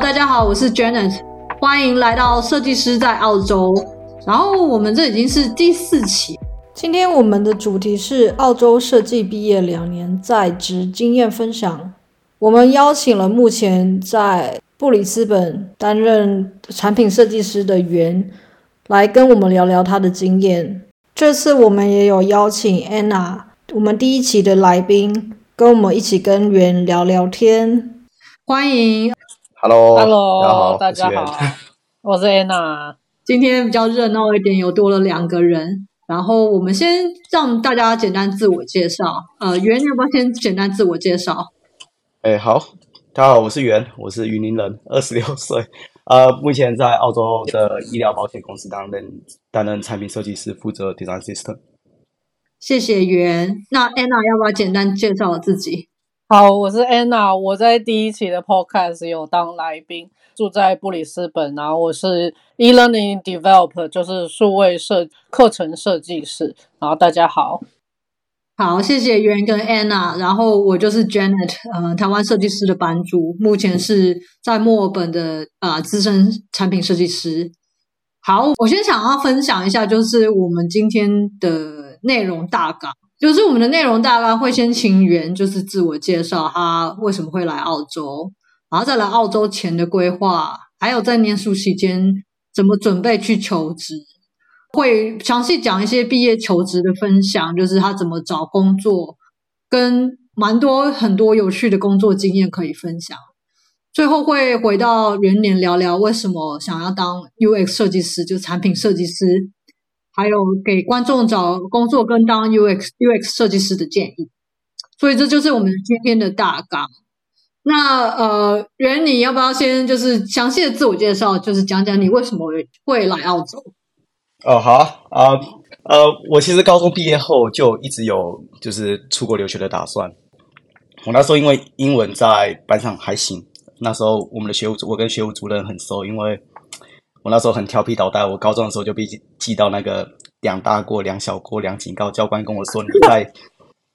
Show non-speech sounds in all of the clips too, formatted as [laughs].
大家好，我是 Janet，欢迎来到设计师在澳洲。然后我们这已经是第四期，今天我们的主题是澳洲设计毕业两年在职经验分享。我们邀请了目前在布里斯本担任产品设计师的袁来跟我们聊聊他的经验。这次我们也有邀请 Anna，我们第一期的来宾，跟我们一起跟袁聊聊天。欢迎，Hello，Hello，大家好，我是 Anna。今天比较热闹一点，有多了两个人。然后我们先让大家简单自我介绍。呃，袁要不要先简单自我介绍？哎，好，大家好，我是袁，我是云林人，二十六岁。呃，目前在澳洲的医疗保险公司担任担任产品设计师，负责 design system。谢谢袁。那 Anna 要不要简单介绍自己？好，我是 Anna，我在第一期的 Podcast 有当来宾，住在布里斯本，然后我是 e-learning developer，就是数位设课程设计师。然后大家好，好，谢谢袁跟 Anna，然后我就是 Janet，呃，台湾设计师的班主，目前是在墨尔本的呃资深产品设计师。好，我先想要分享一下，就是我们今天的内容大纲。就是我们的内容大概会先请袁，就是自我介绍他为什么会来澳洲，然后再来澳洲前的规划，还有在念书期间怎么准备去求职，会详细讲一些毕业求职的分享，就是他怎么找工作，跟蛮多很多有趣的工作经验可以分享。最后会回到元年聊聊为什么想要当 UX 设计师，就产品设计师。还有给观众找工作跟当 UX UX 设计师的建议，所以这就是我们今天的大纲。那呃，袁，你要不要先就是详细的自我介绍，就是讲讲你为什么会来澳洲？哦，好啊，呃，我其实高中毕业后就一直有就是出国留学的打算。我那时候因为英文在班上还行，那时候我们的学务组，我跟学务主任很熟，因为。我那时候很调皮捣蛋，我高中的时候就被记到那个两大过两小过两警告，教官跟我说，你在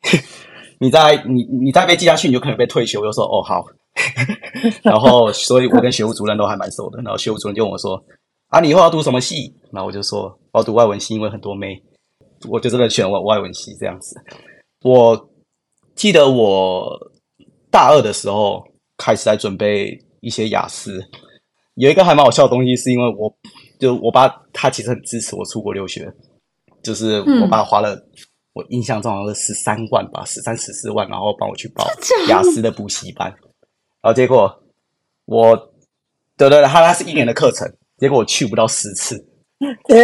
[laughs] 你在你你再被记下去，你就可能被退学。我就说哦好，[laughs] 然后所以我跟学务主任都还蛮熟的。然后学务主任就问我说啊，你以后要读什么系？然后我就说我要读外文系，因为很多妹，我就真的选了外文系这样子。我记得我大二的时候开始在准备一些雅思。有一个还蛮好笑的东西，是因为我就我爸他其实很支持我出国留学，就是我爸花了、嗯、我印象中好像是十三万吧，十三十四万，然后帮我去报雅思的补习班，然后结果我对对对，他他是一年的课程，结果我去不到十次，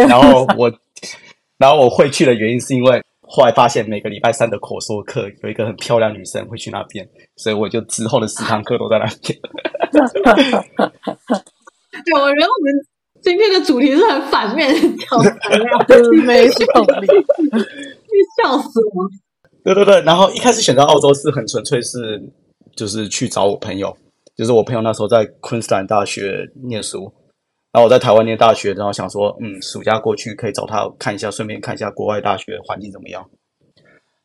然后我 [laughs] 然后我会去的原因是因为。后来发现每个礼拜三的口说课有一个很漂亮女生会去那边，所以我就之后的十堂课都在那边。对，我觉得我们今天的主题是很反面的角色，没动力，笑死我！[laughs] [laughs] 对对对，然后一开始选择澳洲是很纯粹是就是去找我朋友，就是我朋友那时候在昆士兰大学念书。然后我在台湾念大学，然后想说，嗯，暑假过去可以找他看一下，顺便看一下国外大学环境怎么样。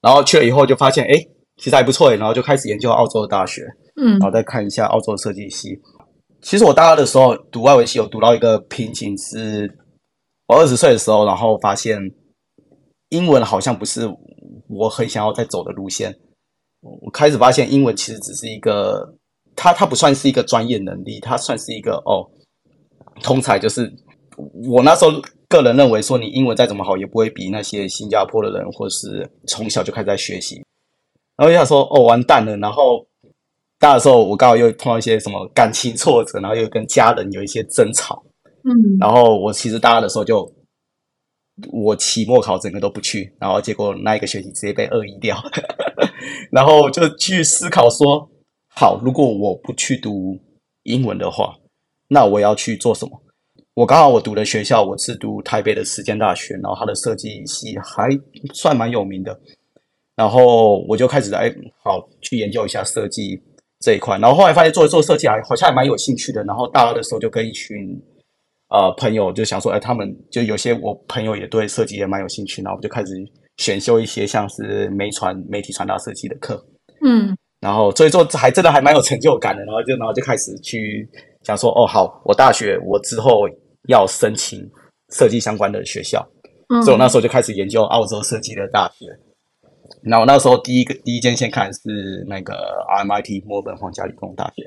然后去了以后就发现，哎，其实还不错，然后就开始研究澳洲的大学，嗯，然后再看一下澳洲的设计系。其实我大二的时候读外文系，有读到一个瓶颈，是我二十岁的时候，然后发现英文好像不是我很想要再走的路线。我开始发现英文其实只是一个，它它不算是一个专业能力，它算是一个哦。通才就是我那时候个人认为说，你英文再怎么好，也不会比那些新加坡的人，或是从小就开始在学习。然后就想说，哦，完蛋了。然后大的时候，我刚好又碰到一些什么感情挫折，然后又跟家人有一些争吵。嗯，然后我其实大二的时候就我期末考整个都不去，然后结果那一个学期直接被二一掉。[laughs] 然后就去思考说，好，如果我不去读英文的话。那我要去做什么？我刚好我读的学校，我是读台北的实践大学，然后它的设计系还算蛮有名的。然后我就开始来好去研究一下设计这一块。然后后来发现做做设计还好像还蛮有兴趣的。然后大二的时候就跟一群呃朋友就想说，哎，他们就有些我朋友也对设计也蛮有兴趣，然后我就开始选修一些像是媒传媒体传达设计的课。嗯，然后所以说还真的还蛮有成就感的。然后就然后就开始去。想说哦好，我大学我之后要申请设计相关的学校，嗯、所以我那时候就开始研究澳洲设计的大学。然后那时候第一个第一间先看是那个 MIT 墨本皇家理工大学。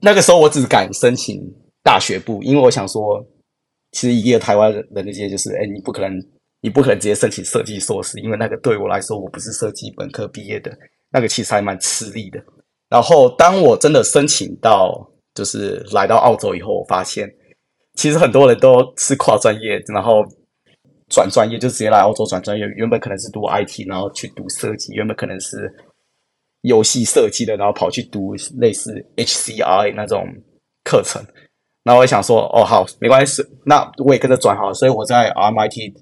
那个时候我只敢申请大学部，因为我想说，其实一个台湾人的那些就是，哎，你不可能，你不可能直接申请设计硕士，因为那个对我来说，我不是设计本科毕业的，那个其实还蛮吃力的。然后当我真的申请到，就是来到澳洲以后，我发现其实很多人都是跨专业，然后转专业就直接来澳洲转专业，原本可能是读 IT，然后去读设计，原本可能是。游戏设计的，然后跑去读类似 HCI 那种课程，然后我想说，哦，好，没关系，那我也跟着转好。所以我在 MIT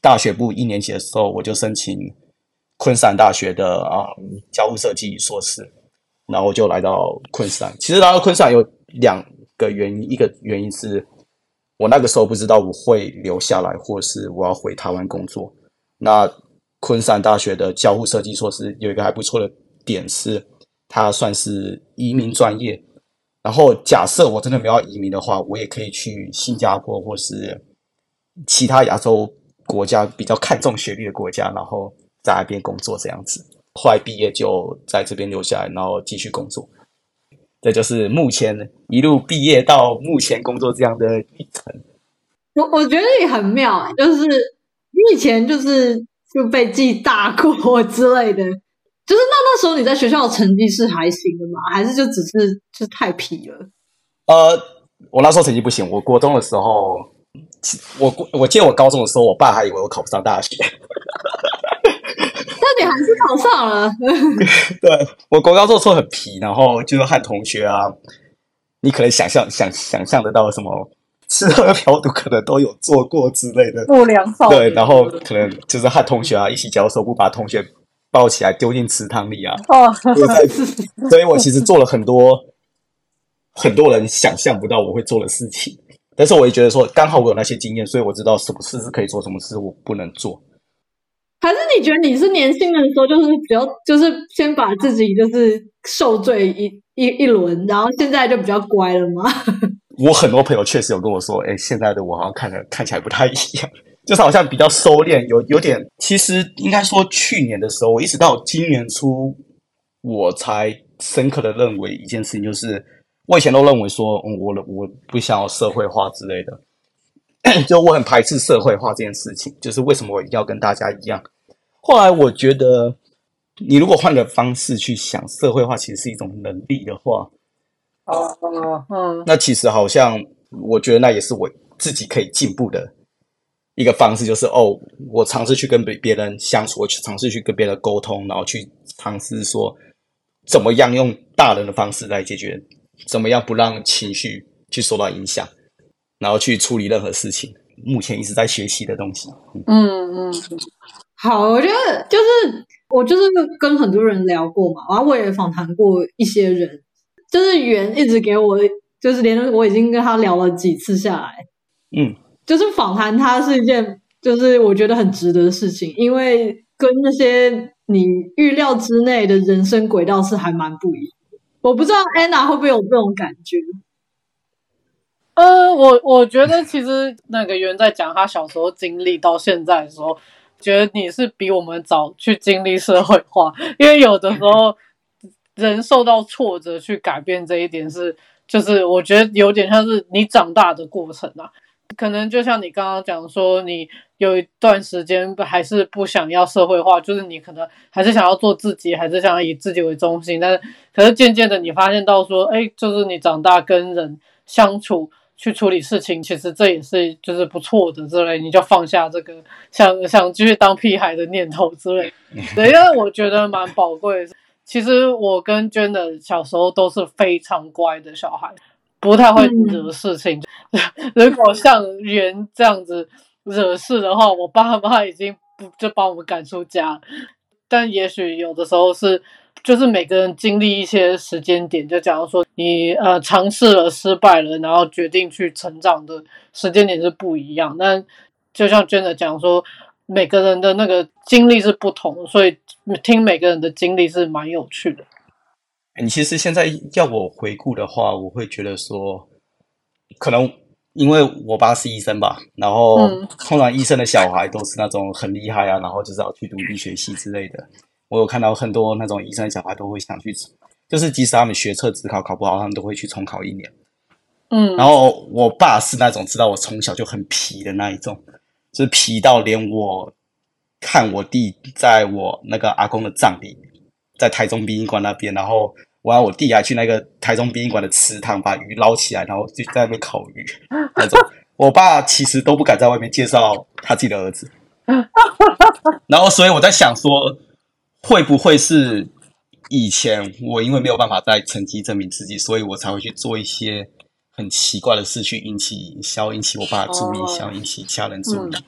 大学部一年级的时候，我就申请昆士兰大学的啊、交互设计硕士，然后就来到昆士兰。其实来到昆士兰有两个原因，一个原因是我那个时候不知道我会留下来，或是我要回台湾工作。那昆山大学的交互设计硕士有一个还不错的。点是，它算是移民专业。然后，假设我真的没有要移民的话，我也可以去新加坡或是其他亚洲国家比较看重学历的国家，然后在那边工作这样子。后来毕业就在这边留下来，然后继续工作。这就是目前一路毕业到目前工作这样的历程。我我觉得也很妙，就是你以前就是就被记大过 [laughs] 之类的。就是那那时候你在学校的成绩是还行的吗？还是就只是就是太皮了？呃，我那时候成绩不行。我国中的时候，我我记得我高中的时候，我爸还以为我考不上大学。是考上了。[laughs] 对，我国高做错很皮，然后就是和同学啊，你可能想象想想象得到什么吃喝嫖赌可能都有做过之类的不良少对，然后可能就是和同学啊一起教书，不把同学。抱起来丢进池塘里啊！哦，所以我其实做了很多很多人想象不到我会做的事情，但是我也觉得说，刚好我有那些经验，所以我知道什么事是可以做，什么事我不能做。还是你觉得你是年轻的时候，就是比较就是先把自己就是受罪一一一轮，然后现在就比较乖了吗？[laughs] 我很多朋友确实有跟我说，哎，现在的我好像看着看起来不太一样。[laughs] 就是好像比较收敛，有有点，其实应该说去年的时候，我一直到今年初，我才深刻的认为一件事情，就是我以前都认为说，嗯，我我不想要社会化之类的，[coughs] 就我很排斥社会化这件事情，就是为什么我一定要跟大家一样？后来我觉得，你如果换个方式去想，社会化其实是一种能力的话，哦，嗯，那其实好像我觉得那也是我自己可以进步的。一个方式就是哦，我尝试去跟别别人相处，我去尝试去跟别人沟通，然后去尝试说怎么样用大人的方式来解决，怎么样不让情绪去受到影响，然后去处理任何事情。目前一直在学习的东西。嗯嗯，好，我觉得就是我就是跟很多人聊过嘛，然后我也访谈过一些人，就是袁一直给我，就是连我已经跟他聊了几次下来，嗯。就是访谈他是一件，就是我觉得很值得的事情，因为跟那些你预料之内的人生轨道是还蛮不一样。我不知道 Anna 会不会有这种感觉？呃，我我觉得其实那个袁在讲他小时候经历到现在的时候，觉得你是比我们早去经历社会化，因为有的时候 [laughs] 人受到挫折去改变这一点是，就是我觉得有点像是你长大的过程啊。可能就像你刚刚讲说，你有一段时间还是不想要社会化，就是你可能还是想要做自己，还是想要以自己为中心。但是，可是渐渐的你发现到说，哎，就是你长大跟人相处，去处理事情，其实这也是就是不错的之类，你就放下这个想想继续当屁孩的念头之类。[laughs] 对，因为我觉得蛮宝贵的。其实我跟 Janet 小时候都是非常乖的小孩。不太会惹事情，嗯、[laughs] 如果像袁这样子惹事的话，我爸妈已经不就把我们赶出家。但也许有的时候是，就是每个人经历一些时间点，就假如说你呃尝试了失败了，然后决定去成长的时间点是不一样。但就像 Janet 讲说，每个人的那个经历是不同，所以听每个人的经历是蛮有趣的。你其实现在要我回顾的话，我会觉得说，可能因为我爸是医生吧，然后通常医生的小孩都是那种很厉害啊，然后就是要去读医学系之类的。我有看到很多那种医生的小孩都会想去，就是即使他们学测职考考不好，他们都会去重考一年。嗯，然后我爸是那种知道我从小就很皮的那一种，就是皮到连我看我弟在我那个阿公的葬礼，在台中殡仪馆那边，然后我让我弟还去那个台中殡仪馆的池塘把鱼捞起来，然后就在那边烤鱼那种。[laughs] 我爸其实都不敢在外面介绍他自己的儿子，[laughs] 然后所以我在想说，会不会是以前我因为没有办法在成绩证明自己，所以我才会去做一些。很奇怪的事去引起，想要引起我爸的注意，想要引起其他人注意。嗯、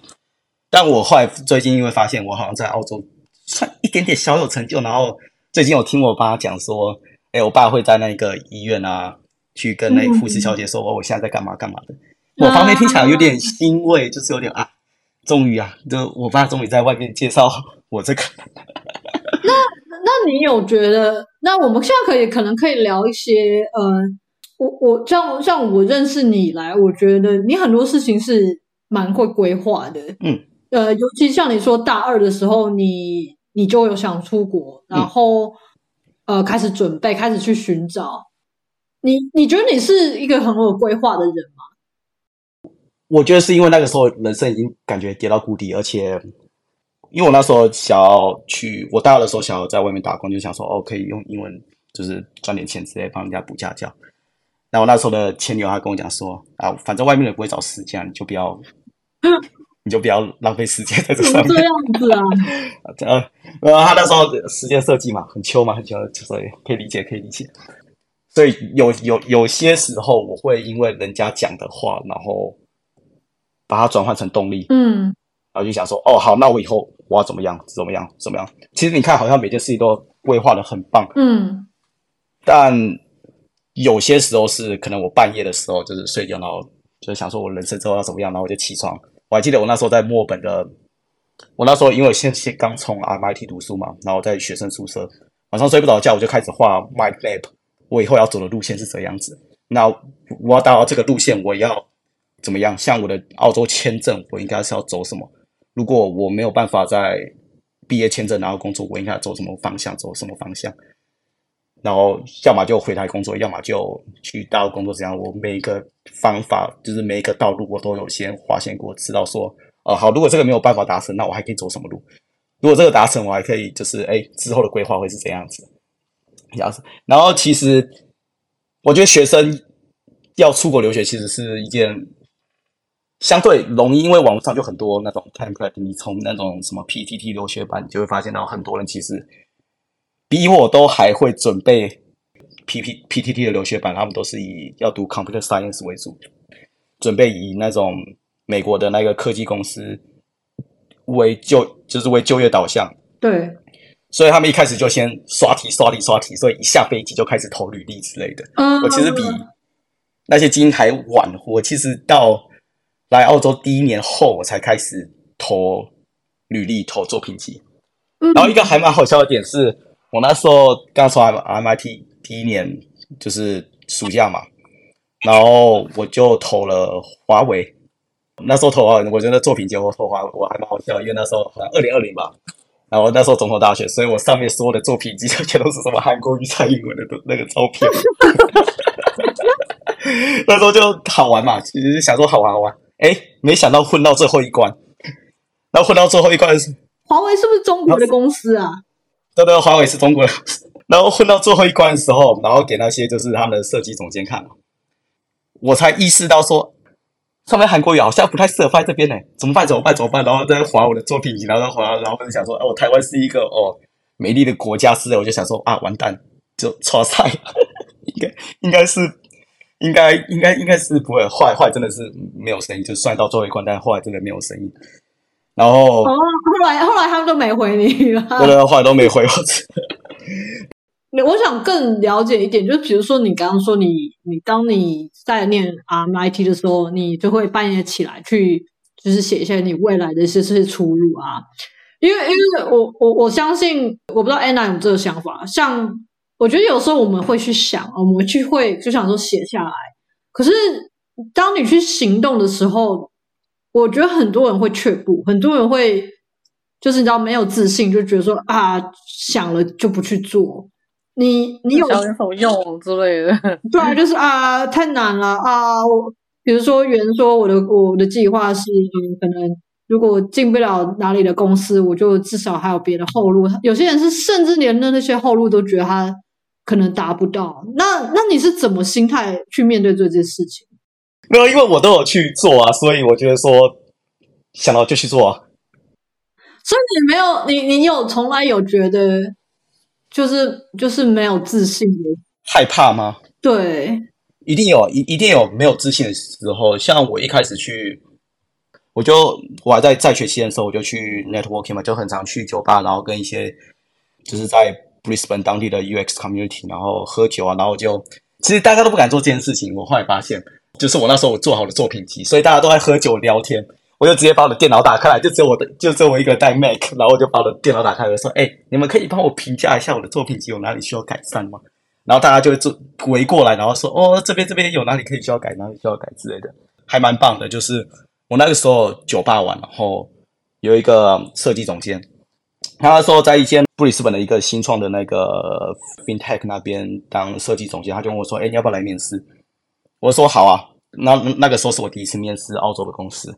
但我后来最近因为发现我好像在澳洲算一点点小有成就，然后最近有听我爸讲说，哎，我爸会在那个医院啊，去跟那个护士小姐说，哦，我现在在干嘛干嘛的。我方面听起来有点欣慰，就是有点啊，终于啊，就我爸终于在外面介绍我这个。那那你有觉得？那我们现在可以可能可以聊一些，呃。我我像像我认识你以来，我觉得你很多事情是蛮会规划的，嗯，呃，尤其像你说大二的时候，你你就有想出国，然后、嗯、呃开始准备，开始去寻找。你你觉得你是一个很有规划的人吗？我觉得是因为那个时候人生已经感觉跌到谷底，而且因为我那时候想要去，我大二的时候想要在外面打工，就想说哦，可以用英文就是赚点钱之类，帮人家补家教。然后那时候的前女友她跟我讲说啊，反正外面的不会找时间，你就不要，你就不要浪费时间在这上面。这样子啊？呃，然后他那时候时间设计嘛，很秋嘛，很秋，所以可以理解，可以理解。所以有有有些时候，我会因为人家讲的话，然后把它转换成动力。嗯，然后就想说，哦，好，那我以后我要怎么样，怎么样，怎么样？其实你看，好像每件事情都规划的很棒。嗯，但。有些时候是可能我半夜的时候就是睡觉，然后就想说我人生之后要怎么样，然后我就起床。我还记得我那时候在墨尔本的，我那时候因为先先刚从 MIT 读书嘛，然后在学生宿舍，晚上睡不着觉，我就开始画 mind map，我以后要走的路线是怎样子。那我要达到这个路线，我要怎么样？像我的澳洲签证，我应该是要走什么？如果我没有办法在毕业签证拿到工作，我应该走什么方向？走什么方向？然后，要么就回台工作，要么就去大陆工作。这样，我每一个方法，就是每一个道路，我都有先划线过，知道说，呃，好，如果这个没有办法达成，那我还可以走什么路？如果这个达成，我还可以，就是，哎，之后的规划会是怎样子？这样子。然后，其实我觉得学生要出国留学，其实是一件相对容易，因为网络上就很多那种 template，你从那种什么 PTT 留学版，你就会发现到很多人其实。比我都还会准备 P P P T T 的留学版，他们都是以要读 Computer Science 为主，准备以那种美国的那个科技公司为就就是为就业导向。对，所以他们一开始就先刷题刷题刷题，所以一下飞机就开始投履历之类的。Uh, 我其实比那些精英还晚，我其实到来澳洲第一年后，我才开始投履历、投作品集。然后一个还蛮好笑的点是。我那时候刚从 MIT 第一年就是暑假嘛，然后我就投了华为。那时候投华为，我觉得作品集我投华为我还蛮好笑，因为那时候好像二零二零吧，然后那时候总统大选，所以我上面所有的作品集全都是什么韩国语、蔡英文的那个照片。[laughs] 那时候就好玩嘛，其实想说好玩好玩，哎，没想到混到最后一关，然后混到最后一关是华为是不是中国的公司啊？对对，华为是中国的，然后混到最后一关的时候，然后给那些就是他们的设计总监看，我才意识到说，上面韩国语好像不太适合放在这边呢，怎么办？怎么办？怎么办？然后在划我的作品集，然后划，然后就想说，哦，台湾是一个哦美丽的国家之类，我就想说啊，完蛋，就错菜，[laughs] 应该应该是应该应该应该是不会坏坏，真的是没有声音，就算到最后一关，但后来真的没有声音。然后，哦，后来后来他们都没回你了，对对，后来都没回我。我想更了解一点，就是比如说你刚刚说你你当你在念 MIT 的时候，你就会半夜起来去，就是写一些你未来的一些这些出路啊。因为因为我我我相信，我不知道 Anna 有这个想法，像我觉得有时候我们会去想，我们去会就想说写下来。可是当你去行动的时候，我觉得很多人会却步，很多人会就是你知道没有自信，就觉得说啊，想了就不去做。你你有想有用之类的？对啊，就是啊，太难了啊。我比如说，原说我的我的计划是，嗯，可能如果进不了哪里的公司，我就至少还有别的后路。有些人是甚至连那那些后路都觉得他。可能达不到，那那你是怎么心态去面对这件事情？没有，因为我都有去做啊，所以我觉得说想到就去做啊。所以你没有，你你有从来有觉得就是就是没有自信的害怕吗？对，一定有，一一定有没有自信的时候。像我一开始去，我就我还在在学期的时候，我就去 networking 嘛，就很常去酒吧，然后跟一些就是在。布里斯本当地的 UX community，然后喝酒啊，然后就其实大家都不敢做这件事情。我后来发现，就是我那时候我做好了作品集，所以大家都在喝酒聊天。我就直接把我的电脑打开来，就只有我的，就只有我一个带 Mac，然后我就把我的电脑打开来，说：“哎，你们可以帮我评价一下我的作品集有哪里需要改善吗？”然后大家就会围过来，然后说：“哦，这边这边有哪里可以需要改，哪里需要改之类的，还蛮棒的。”就是我那个时候酒吧玩，然后有一个设计总监。他那时候在一间布里斯本的一个新创的那个 FinTech 那边当设计总监，他就问我说：“哎，你要不要来面试？”我说：“好啊。”那那个时候是我第一次面试澳洲的公司。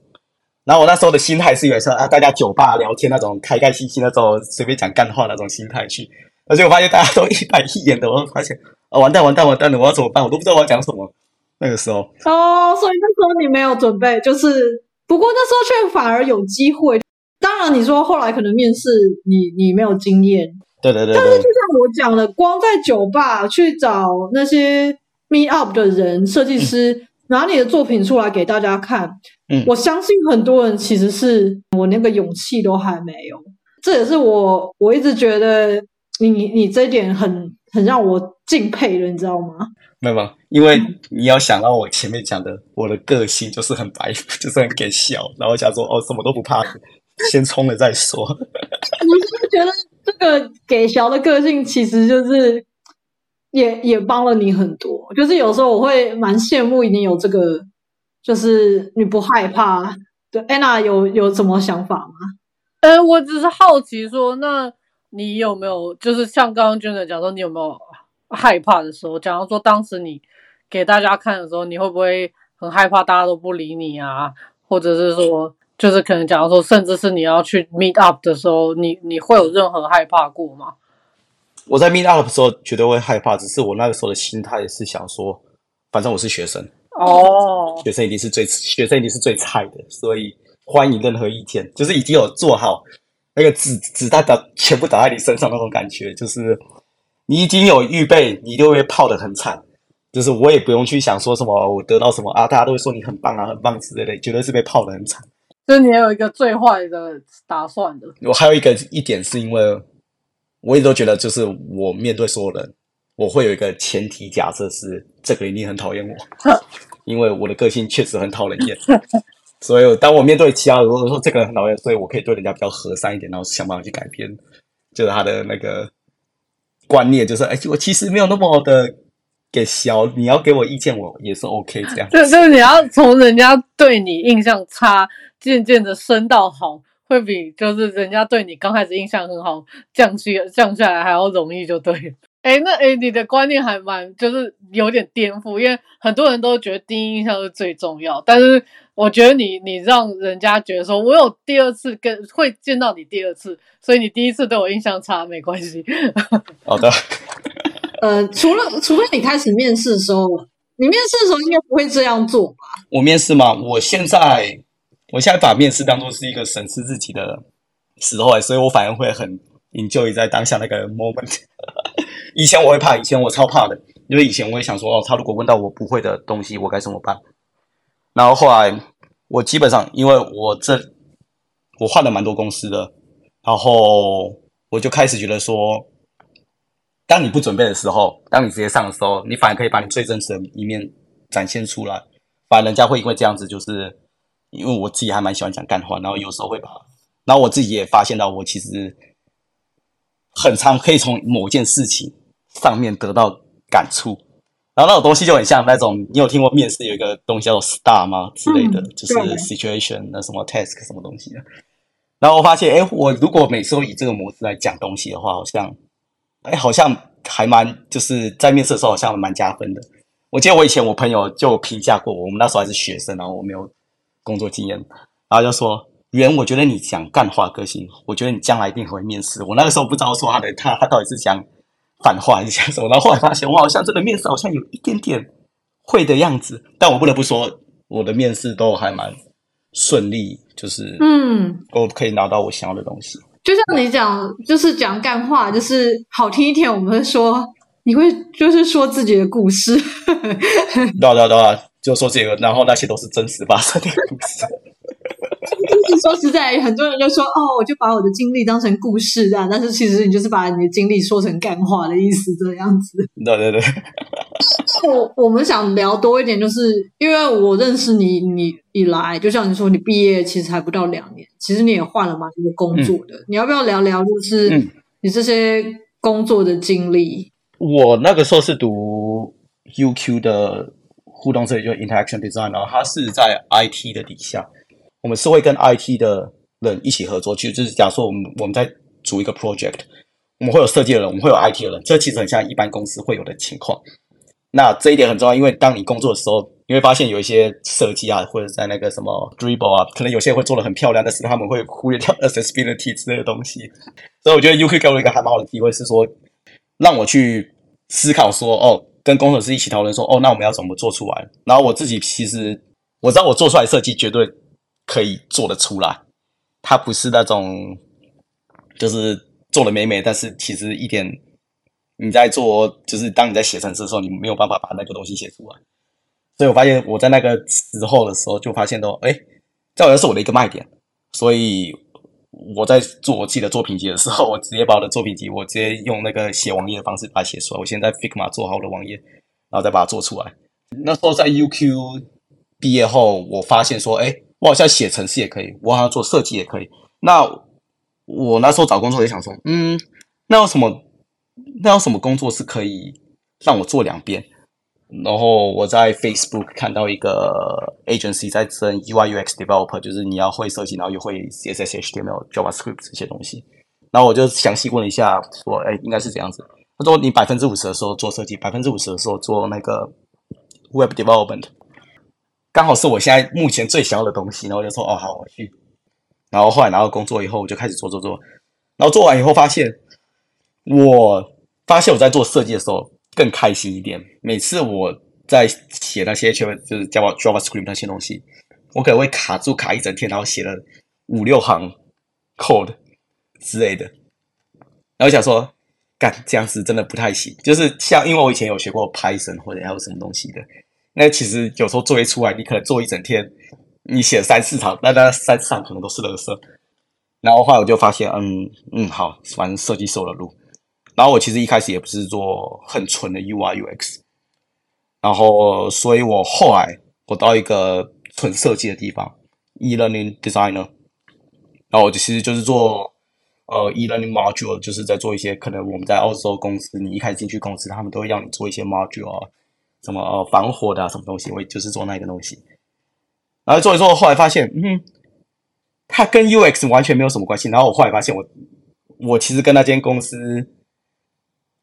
然后我那时候的心态是以为说啊，大家酒吧聊天那种开开心心那种随便讲干话那种心态去，而且我发现大家都一板一 [laughs] 眼的，我发现啊，完蛋完蛋完蛋了，我要怎么办？我都不知道我要讲什么。那个时候哦，所以那时候你没有准备，就是不过那时候却反而有机会。当然，你说后来可能面试你，你没有经验，对对对。但是就像我讲的，光在酒吧去找那些 meet up 的人、设计师，嗯、拿你的作品出来给大家看，嗯，我相信很多人其实是我那个勇气都还没有。这也是我我一直觉得你你这一点很很让我敬佩的，你知道吗？没有吗？因为你要想到我前面讲的，我的个性就是很白，[laughs] 就是很给笑，然后想说哦，什么都不怕。先冲了再说。我是觉得这个给小的个性，其实就是也也帮了你很多。就是有时候我会蛮羡慕你有这个，就是你不害怕。对，Anna 有有什么想法吗？呃，我只是好奇说，那你有没有就是像刚刚 Janet 讲说，你有没有害怕的时候？假如说当时你给大家看的时候，你会不会很害怕大家都不理你啊？或者是说？就是可能，假如说，甚至是你要去 meet up 的时候，你你会有任何害怕过吗？我在 meet up 的时候绝对会害怕，只是我那个时候的心态是想说，反正我是学生哦，学生一定是最学生一定是最菜的，所以欢迎任何意见。就是已经有做好那个子子弹打全部打在你身上那种感觉，就是你已经有预备，你就会泡的很惨。就是我也不用去想说什么我得到什么啊，大家都会说你很棒啊，很棒之类的，绝对是被泡的很惨。就是你有一个最坏的打算的。我还有一个一点是因为，我一直都觉得，就是我面对所有人，我会有一个前提假设是这个人一定很讨厌我，[laughs] 因为我的个性确实很讨人厌。所以当我面对其他人，如果说这个人很讨厌，所以我可以对人家比较和善一点，然后想办法去改变，就是他的那个观念，就是哎，我其实没有那么的。给小，你要给我意见，我也是 OK 这样。[laughs] 就就是你要从人家对你印象差，渐渐的升到好，会比就是人家对你刚开始印象很好，降去降下来还要容易，就对。哎，那哎，你的观念还蛮就是有点颠覆，因为很多人都觉得第一印象是最重要，但是我觉得你你让人家觉得说我有第二次跟会见到你第二次，所以你第一次对我印象差没关系。[laughs] 好的。呃，除了除非你开始面试的时候，你面试的时候应该不会这样做吧？我面试吗？我现在，我现在把面试当做是一个审视自己的时候，所以我反而会很 enjoy 在当下那个 moment。[laughs] 以前我会怕，以前我超怕的，因为以前我会想说，哦，他如果问到我不会的东西，我该怎么办？然后后来，我基本上因为我这我换了蛮多公司的，然后我就开始觉得说。当你不准备的时候，当你直接上的时候，你反而可以把你最真实的一面展现出来。反而人家会因为这样子，就是因为我自己还蛮喜欢讲干话，然后有时候会把，然后我自己也发现到，我其实很常可以从某件事情上面得到感触。然后那种东西就很像那种，你有听过面试有一个东西叫做 STAR 吗？之类的，嗯、就是 situation 那什么 task 什么东西的。然后我发现，哎，我如果每次都以这个模式来讲东西的话，好像，哎，好像还蛮就是在面试的时候好像蛮加分的。我记得我以前我朋友就评价过我，我们那时候还是学生，然后我没有工作经验，然后就说：“袁，我觉得你讲干话个性，我觉得你将来一定会面试。”我那个时候不知道说他的他 [laughs] 他到底是讲。反话一下什么？然后后来发现，我好像这个面试好像有一点点会的样子。但我不得不说，我的面试都还蛮顺利，就是嗯，我可以拿到我想要的东西。就像你讲，就是讲干话，就是好听一点，我们会说你会就是说自己的故事。对啊对啊对啊，就说这个，然后那些都是真实发生的故事。就 [laughs] 是说实在，很多人就说哦，我就把我的经历当成故事这样，但是其实你就是把你的经历说成干话的意思，这样子。对对对。我我们想聊多一点，就是因为我认识你，你以来，就像你说，你毕业其实还不到两年，其实你也换了蛮多工作的。嗯、你要不要聊聊，就是你这些工作的经历？嗯、我那个时候是读 UQ 的互动设计，就 Interaction Design，然后它是在 IT 的底下。我们是会跟 IT 的人一起合作，其实就是假如说我们我们在组一个 project，我们会有设计的人，我们会有 IT 的人，这其实很像一般公司会有的情况。那这一点很重要，因为当你工作的时候，你会发现有一些设计啊，或者在那个什么 Dribble 啊，可能有些会做的很漂亮，但是他们会忽略掉 accessibility 之类的东西。所以我觉得 UK 给我一个还蛮好的机会，是说让我去思考说，哦，跟工程师一起讨论说，哦，那我们要怎么做出来？然后我自己其实我知道我做出来设计绝对。可以做得出来，它不是那种就是做的美美，但是其实一点你在做，就是当你在写程式的时候，你没有办法把那个东西写出来。所以我发现我在那个时候的时候，就发现到，哎，这好像是我的一个卖点。所以我在做我自己的作品集的时候，我直接把我的作品集，我直接用那个写网页的方式把它写出来。我现在 Figma 做好我的网页，然后再把它做出来。那时候在 UQ 毕业后，我发现说，哎。我好像写程式也可以，我好像做设计也可以。那我那时候找工作也想说，嗯，那有什么？那有什么工作是可以让我做两边？然后我在 Facebook 看到一个 agency 在征 UI UX developer，就是你要会设计，然后又会 CSS、HTML、JavaScript 这些东西。然后我就详细问了一下，说，哎，应该是这样子。他说，你百分之五十的时候做设计，百分之五十的时候做那个 Web development。刚好是我现在目前最想要的东西，然后我就说哦好，我去。然后后来拿到工作以后，我就开始做做做。然后做完以后发现，我发现我在做设计的时候更开心一点。每次我在写那些 H，就是 Java JavaScript 那些东西，我可能会卡住卡一整天，然后写了五六行 code 之类的。然后想说，干这样子真的不太行。就是像因为我以前有学过 Python 或者还有什么东西的。那其实有时候作业出来，你可能做一整天，你写三四场，那那三四场可能都是垃圾。然后后来我就发现，嗯嗯，好，反正设计是我的路。然后我其实一开始也不是做很纯的 UI UX，然后所以我后来我到一个纯设计的地方，e-learning designer。然后我就其实就是做呃 e-learning module，就是在做一些可能我们在澳洲公司，你一开始进去公司，他们都会让你做一些 module 啊。什么防火的，什么东西？我就是做那个东西，然后做一做，后来发现，嗯，它跟 UX 完全没有什么关系。然后我后来发现，我我其实跟那间公司，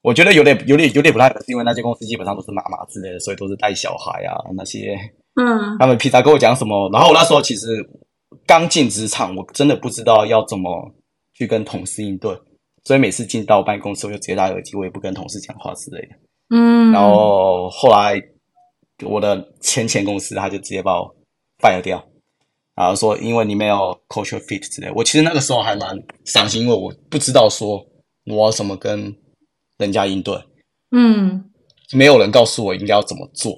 我觉得有点有点有点不太合适，因为那些公司基本上都是妈妈之类的，所以都是带小孩啊那些，嗯，他们平常跟我讲什么，然后我那时候其实刚进职场，我真的不知道要怎么去跟同事应对，所以每次进到办公室，我就直接戴耳机，我也不跟同事讲话之类的。嗯，然后后来我的前前公司他就直接把我 fire 掉，然后说因为你没有 culture fit 之类。我其实那个时候还蛮伤心，因为我不知道说我要怎么跟人家应对。嗯，没有人告诉我应该要怎么做。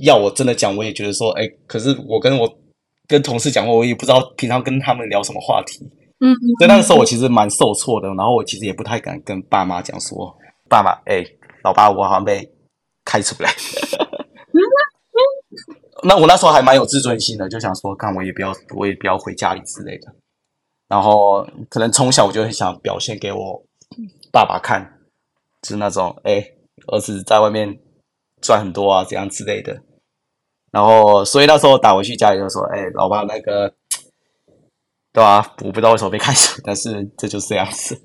要我真的讲，我也觉得说，哎，可是我跟我跟同事讲话，我也不知道平常跟他们聊什么话题。嗯，所以那个时候我其实蛮受挫的，然后我其实也不太敢跟爸妈讲说，爸妈，哎。老爸，我好像被开除了。[laughs] 那我那时候还蛮有自尊心的，就想说，看我也不要，我也不要回家里之类的。然后可能从小我就很想表现给我爸爸看，就是那种哎，儿子在外面赚很多啊，这样之类的。然后，所以那时候打回去家里就说：“哎，老爸，那个，[tsk] 对吧？我不知道为什么被开除，但是这就是这样子。”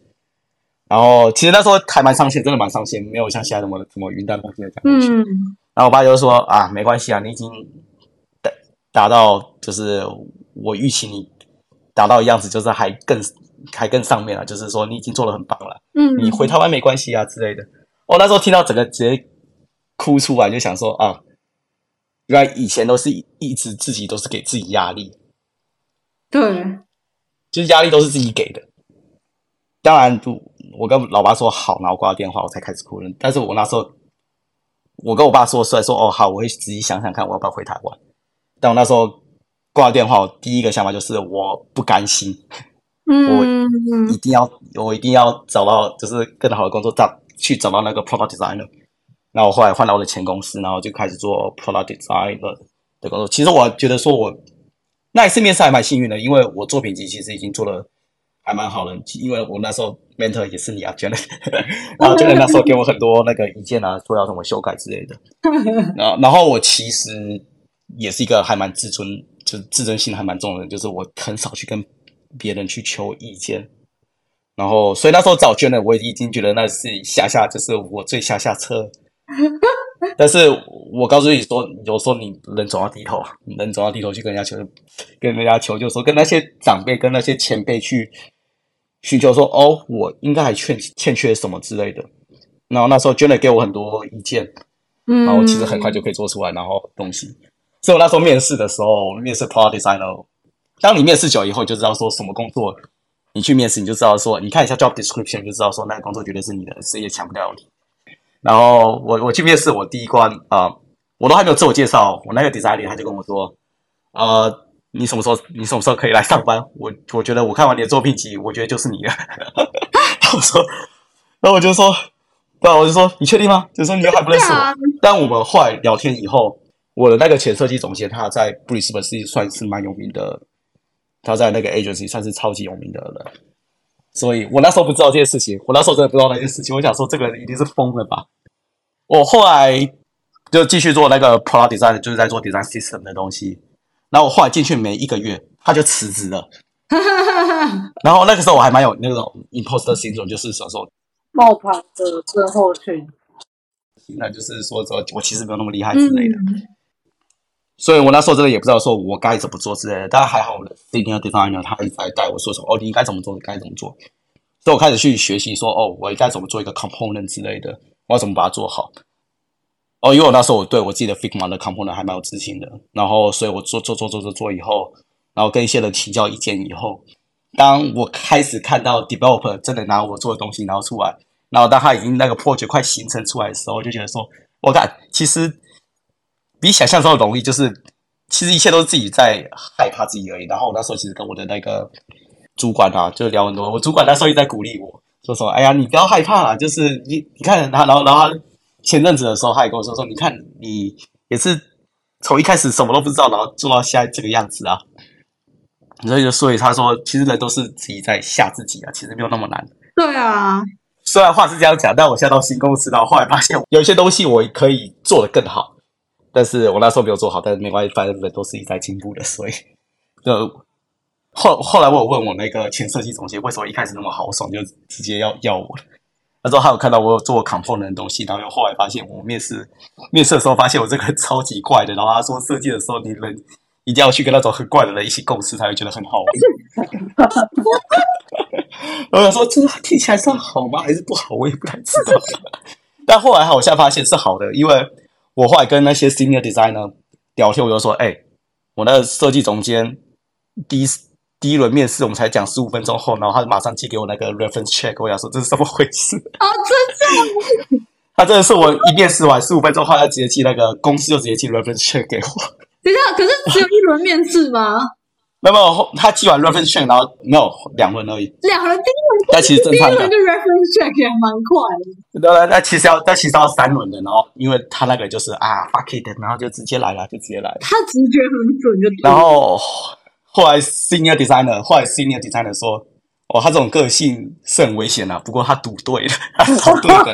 然后，其实那时候还蛮伤心，真的蛮伤心，没有像现在那么什么云淡风轻的讲过去。嗯。然后我爸就说：“啊，没关系啊，你已经达达到，就是我预期你达到的样子，就是还更还更上面了，就是说你已经做的很棒了。嗯。你回台湾没关系啊之类的。我那时候听到整个直接哭出来，就想说啊。”原来以前都是一直自己都是给自己压力，对，就是压力都是自己给的。当然，我跟老爸说好，然后挂了电话，我才开始哭了。但是我那时候，我跟我爸说出来说哦好，我会仔细想想看，我要不要回台湾。但我那时候挂了电话，我第一个想法就是我不甘心，嗯，我一定要，我一定要找到就是更好的工作，找去找到那个 product designer。然后我后来换到我的前公司，然后就开始做 product designer 的工作。其实我觉得说我那一次面试还蛮幸运的，因为我作品集其实已经做的还蛮好的。因为我那时候 mentor 也是你啊，Janet，[laughs] 然后 Janet 那时候给我很多那个意见啊，说要怎么修改之类的。[laughs] 然后然后我其实也是一个还蛮自尊，就是自尊心还蛮重的人，就是我很少去跟别人去求意见。然后所以那时候找 Janet，我已经觉得那是下下，就是我最下下策。[laughs] 但是我告诉你说，有时候你人总要低头，人总要低头去跟人家求，跟人家求救，说跟那些长辈、跟那些前辈去寻求说，哦，我应该还欠欠缺什么之类的。然后那时候 Janet 给我很多意见，然后其实很快就可以做出来，然后东西。所以我那时候面试的时候，面试 Product Designer，当你面试久以后，就知道说什么工作，你去面试你就知道说，你看一下 Job Description 就知道说那个工作绝对是你的，谁也抢不掉你。然后我我去面试，我第一关啊、呃，我都还没有自我介绍，我那个 designer 他就跟我说，呃，你什么时候你什么时候可以来上班？我我觉得我看完你的作品集，我觉得就是你了。然后我说，然后我就说，不然我就说，你确定吗？就说你还不认识我。但我们后来聊天以后，我的那个前设计总监他在布里斯本是算是蛮有名的，他在那个 agency 算是超级有名的人。所以我那时候不知道这件事情，我那时候真的不知道那件事情。我想说，这个人一定是疯了吧？我后来就继续做那个 product design，就是在做 design system 的东西。然后我后来进去没一个月，他就辞职了。[laughs] 然后那个时候我还蛮有那种 imposter syndrome，就是想说冒牌的症候群。那就是说，说我其实没有那么厉害之类的。嗯所以我那时候真的也不知道说我该怎么做之类的，但还好我的 senior designer 他一直在带我说说哦，你应该怎么做，你该怎么做。所以我开始去学习说哦，我应该怎么做一个 component 之类的，我要怎么把它做好。哦，因为我那时候我对我自己的 Figma 的 component 还蛮有自信的，然后所以我做做做做做做以后，然后跟一些人请教意见以后，当我开始看到 developer 真的拿我做的东西然后出来，然后当他已经那个 project 快形成出来的时候，我就觉得说，我看其实。比想象中的容易，就是其实一切都是自己在害怕自己而已。然后我那时候其实跟我的那个主管啊，就聊很多。我主管那时候一直在鼓励我，说说：“哎呀，你不要害怕啦，就是你你看他，然后然后他前阵子的时候，他也跟我说说，你看你也是从一开始什么都不知道，然后做到现在这个样子啊。所以就所以他说，其实人都是自己在吓自己啊，其实没有那么难。对啊，虽然话是这样讲，但我现在到新公司，然后后来发现有一些东西我可以做得更好。但是我那时候没有做好，但是没关系，反正人都是一直在进步的，所以 [laughs] 就后后来我有问我那个前设计总监，为什么一开始那么豪爽，就直接要要我？他说他有看到我有做 component 的东西，然后又后来发现我面试面试的时候发现我这个人超级怪的，然后他说设计的时候你人一定要去跟那种很怪的人一起共事，才会觉得很好玩。[laughs] 我想说这个听起来算好吗？还是不好？我也不太知道。但后来好像发现是好的，因为。我后来跟那些 senior designer 聊天，我就说：“哎、欸，我那个设计总监第一第一轮面试，我们才讲十五分钟后，然后他就马上寄给我那个 reference check，我想说这是怎么回事？哦，真的？[laughs] 他真的是我一面试完十五分钟后，他直接寄那个公司就直接寄 reference check 给我。等一下，可是只有一轮面试吗？没有没有，他寄完 reference check，然后没有两轮而已。两轮第一轮，但其实正常的。第一轮就 reference check 也蛮快的。对对，那其实要，那其实要三轮的，然后因为他那个就是啊，fuck it，然后就直接来了，就直接来了。他直觉很准，就。然后后来 senior designer，后来 senior designer 说，哦，他这种个性是很危险啊。不过他赌对了，他赌对的，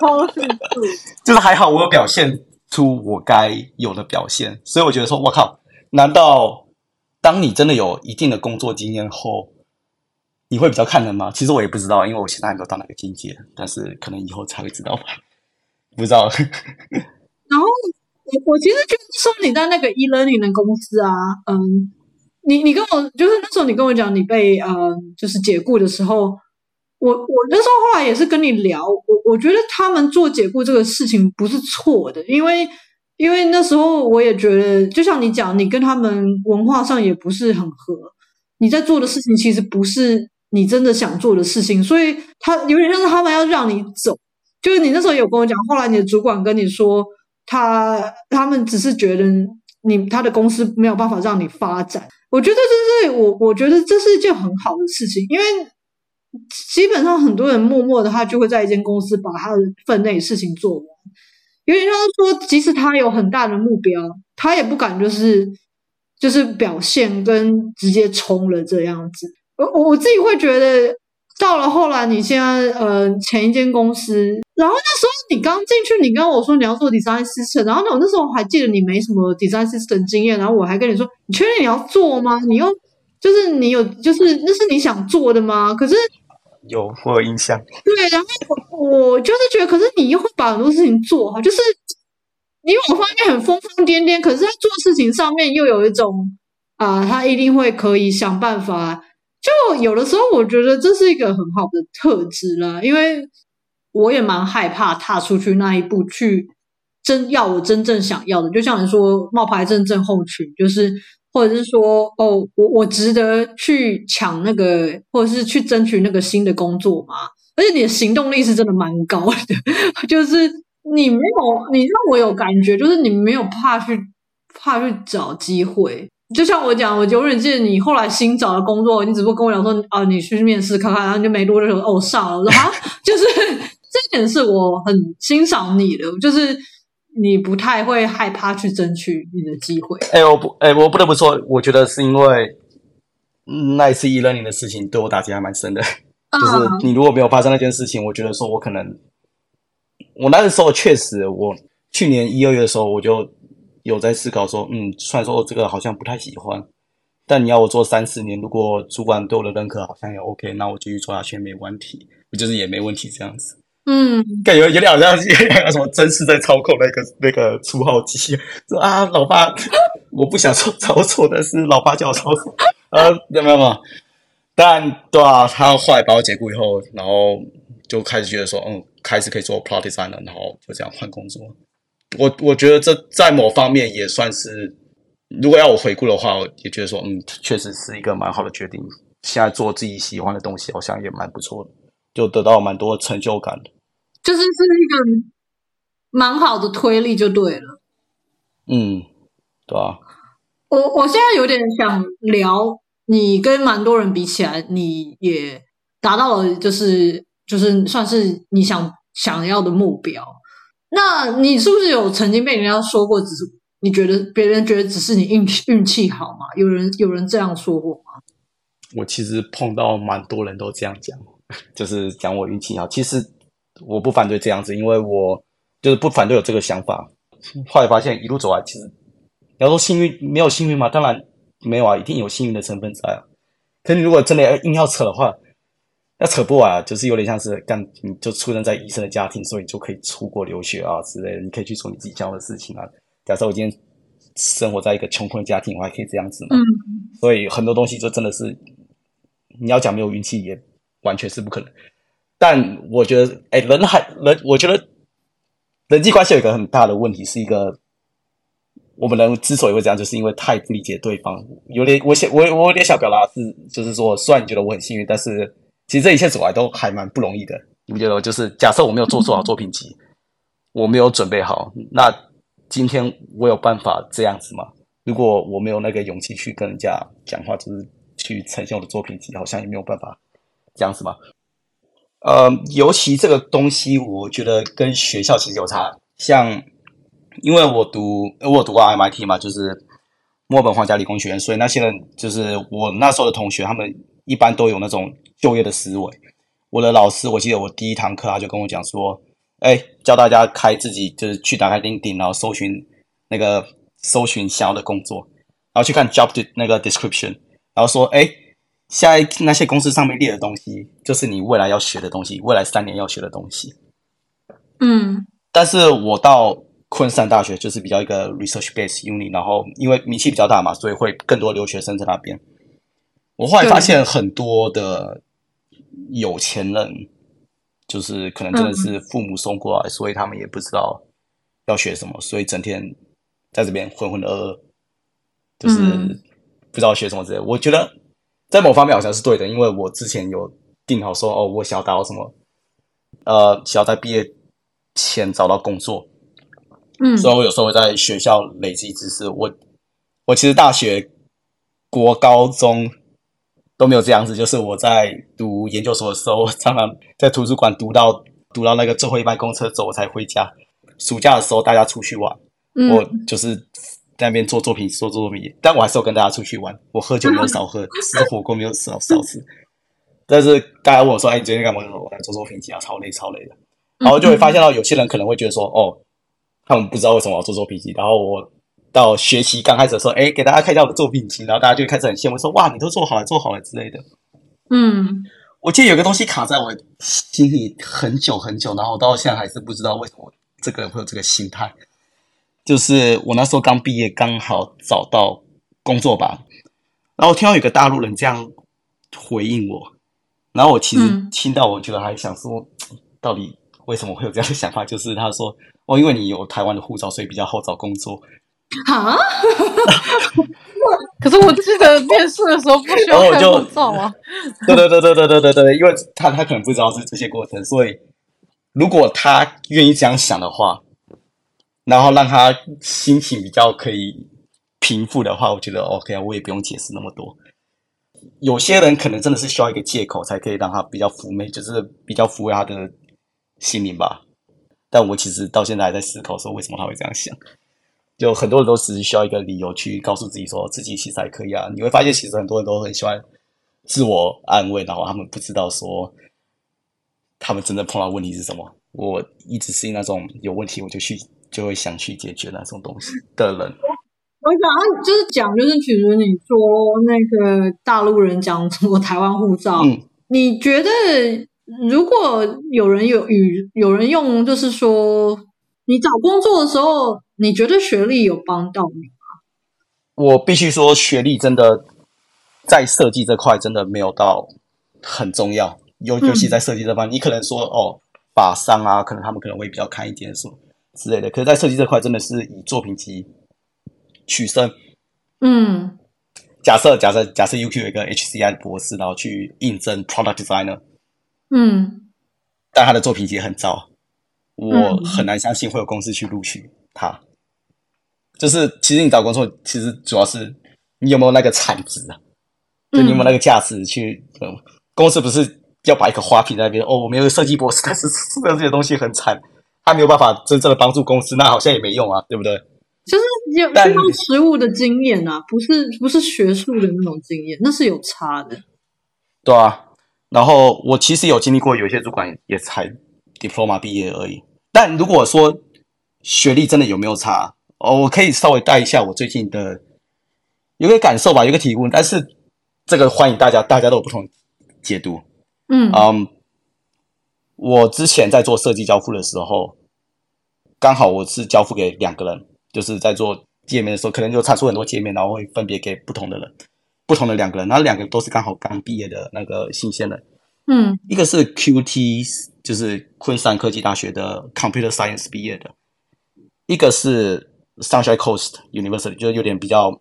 超迅速，[laughs] 就是还好我有表现出我该有的表现，所以我觉得说，我靠，难道当你真的有一定的工作经验后，你会比较看人吗？其实我也不知道，因为我现在还没有到那个境界，但是可能以后才会知道吧，[laughs] 不知道。[laughs] 然后我我其实就是说你在那个 e-learning 的公司啊，嗯。你你跟我就是那时候你跟我讲你被呃就是解雇的时候，我我那时候后来也是跟你聊，我我觉得他们做解雇这个事情不是错的，因为因为那时候我也觉得，就像你讲，你跟他们文化上也不是很合，你在做的事情其实不是你真的想做的事情，所以他有点像是他们要让你走，就是你那时候有跟我讲，后来你的主管跟你说，他他们只是觉得你他的公司没有办法让你发展。我觉得这是我，我觉得这是一件很好的事情，因为基本上很多人默默的，他就会在一间公司把他的分内事情做完。有点像是说，即使他有很大的目标，他也不敢就是就是表现跟直接冲了这样子。我我自己会觉得。到了后来，你现在呃前一间公司，然后那时候你刚进去，你跟我说你要做 design system，然后我那时候还记得你没什么 design system 经验，然后我还跟你说，你确定你要做吗？你又就是你有就是那是你想做的吗？可是有我有印象，对，然后我就是觉得，可是你又会把很多事情做好，就是你往方面很疯疯癫癫，可是在做事情上面又有一种啊、他一定会可以想办法。就有的时候，我觉得这是一个很好的特质啦，因为我也蛮害怕踏出去那一步，去真要我真正想要的。就像你说，冒牌真正后群，就是或者是说，哦，我我值得去抢那个，或者是去争取那个新的工作吗？而且你的行动力是真的蛮高的，[laughs] 就是你没有，你让我有感觉，就是你没有怕去怕去找机会。就像我讲，我永远记得你后来新找的工作，你只不过跟我讲说啊，你去面试看看，然后你就没多久哦上了，我说啊，就是 [laughs] 这点是我很欣赏你的，就是你不太会害怕去争取你的机会。哎，我不，哎，我不得不说，我觉得是因为那一次 e-learning 的事情对我打击还蛮深的。[laughs] 就是你如果没有发生那件事情，我觉得说我可能，我那个时候确实，我去年一二月的时候我就。有在思考说，嗯，虽然说这个好像不太喜欢，但你要我做三四年，如果主管对我的认可好像也 OK，那我继续做下去没问题，我就是也没问题这样子。嗯，感觉有点好像 [laughs] 有点什么真是在操控那个那个初号机，说啊，老爸，我不想说操作，但是老爸叫我操作，呃，有没有嘛？但对啊，他后来把我解雇以后，然后就开始觉得说，嗯，开始可以做 product design 了，然后就这样换工作。我我觉得这在某方面也算是，如果要我回顾的话，我也觉得说，嗯，确实是一个蛮好的决定。现在做自己喜欢的东西，好像也蛮不错的，就得到蛮多成就感的。就是是一个蛮好的推力，就对了。嗯，对啊。我我现在有点想聊，你跟蛮多人比起来，你也达到了，就是就是算是你想想要的目标。那你是不是有曾经被人家说过，只是你觉得别人觉得只是你运气运气好吗？有人有人这样说过吗？我其实碰到蛮多人都这样讲，[laughs] 就是讲我运气好。其实我不反对这样子，因为我就是不反对有这个想法。后来发现一路走来，其实你要说幸运，没有幸运吗？当然没有啊，一定有幸运的成分在啊。可是你如果真的硬要扯的话，那扯不完啊，就是有点像是干，你就出生在医生的家庭，所以你就可以出国留学啊之类的，你可以去做你自己想要的事情啊。假设我今天生活在一个穷困的家庭，我还可以这样子嘛？嗯。所以很多东西就真的是，你要讲没有运气也完全是不可能。但我觉得，哎，人还人，我觉得人际关系有一个很大的问题，是一个我们人之所以会这样，就是因为太不理解对方。有点，我想我我有点想表达是，就是说，虽然你觉得我很幸运，但是。其实这一切走来都还蛮不容易的，你不觉得？就是假设我没有做做好作品集，我没有准备好，那今天我有办法这样子吗？如果我没有那个勇气去跟人家讲话，就是去呈现我的作品集，好像也没有办法这样子吗？呃，尤其这个东西，我觉得跟学校其实有差。像因为我读，我读过 MIT 嘛，就是墨本皇家理工学院，所以那些人就是我那时候的同学，他们一般都有那种。就业的思维。我的老师，我记得我第一堂课他就跟我讲说，哎，教大家开自己就是去打开钉钉然后搜寻那个搜寻想要的工作，然后去看 job 的那个 description，然后说，哎，现在那些公司上面列的东西，就是你未来要学的东西，未来三年要学的东西。嗯，但是我到昆山大学就是比较一个 research based uni，然后因为名气比较大嘛，所以会更多留学生在那边。我后来发现很多的有钱人，就是可能真的是父母送过来，嗯、所以他们也不知道要学什么，所以整天在这边浑浑噩噩，就是不知道学什么之类的。我觉得在某方面好像是对的，因为我之前有定好说，哦，我想要达到什么，呃，想要在毕业。前找到工作，嗯，所以我有时候会在学校累积知识。我我其实大学、国高中都没有这样子，就是我在读研究所的时候，常常在图书馆读到读到那个最后一班公车走，我才回家。暑假的时候大家出去玩，嗯、我就是在那边做作品做做作品，但我还是有跟大家出去玩。我喝酒没有少喝，吃火锅没有少少吃。但是大家问我说：“哎，你最近干嘛？”我来做作品集啊，超累超累的。然后就会发现到有些人可能会觉得说，哦，他们不知道为什么要做作品集。然后我到学期刚开始的时候，哎，给大家看一下我的作品集，然后大家就开始很羡慕，说，哇，你都做好了，做好了之类的。嗯，我记得有个东西卡在我心里很久很久，然后我到现在还是不知道为什么这个人会有这个心态。就是我那时候刚毕业，刚好找到工作吧，然后我听到有个大陆人这样回应我，然后我其实听到，我觉得还想说，[tsk] 到底。为什么会有这样的想法？就是他说：“哦，因为你有台湾的护照，所以比较好找工作。”啊！[laughs] 可是我记得面试的时候不需要开护照啊。对对对对对对对对，因为他他可能不知道是这些过程，所以如果他愿意这样想的话，然后让他心情比较可以平复的话，我觉得 OK 啊，我也不用解释那么多。有些人可能真的是需要一个借口，才可以让他比较妩媚，就是比较抚慰他的。心灵吧，但我其实到现在还在思考说，为什么他会这样想。就很多人都只是需要一个理由去告诉自己说自己其实还可以啊。你会发现，其实很多人都很喜欢自我安慰，然后他们不知道说他们真正碰到问题是什么。我一直是那种有问题我就去就会想去解决那种东西的人。我想就是讲，就是比如你说那个大陆人讲什么台湾护照，嗯，你觉得？如果有人有与有人用，就是说你找工作的时候，你觉得学历有帮到你吗？我必须说，学历真的在设计这块真的没有到很重要，尤尤其在设计这块，嗯、你可能说哦，法商啊，可能他们可能会比较看一点什么之类的。可是，在设计这块，真的是以作品集取胜。嗯，假设假设假设 UQ 有一个 HCI 博士，然后去应征 Product Designer。嗯，但他的作品集很糟，我很难相信会有公司去录取他。嗯、就是其实你找工作，其实主要是你有没有那个产值啊？就你有没有那个价值去？嗯，公司不是要把一个花瓶在那边哦，我们有个设计博士，但是这些东西很惨，他没有办法真正的帮助公司，那好像也没用啊，对不对？就是有需要实务的经验啊，不是不是学术的那种经验，那是有差的。对啊。然后我其实有经历过，有些主管也才 diploma 毕业而已。但如果说学历真的有没有差，哦，我可以稍微带一下我最近的有个感受吧，有个提问。但是这个欢迎大家，大家都有不同解读。嗯嗯，um, 我之前在做设计交付的时候，刚好我是交付给两个人，就是在做界面的时候，可能就产出很多界面，然后会分别给不同的人。不同的两个人，然后两个都是刚好刚毕业的那个新鲜人。嗯，一个是 QT，就是昆山科技大学的 Computer Science 毕业的；一个是 Sunshine Coast University，就是有点比较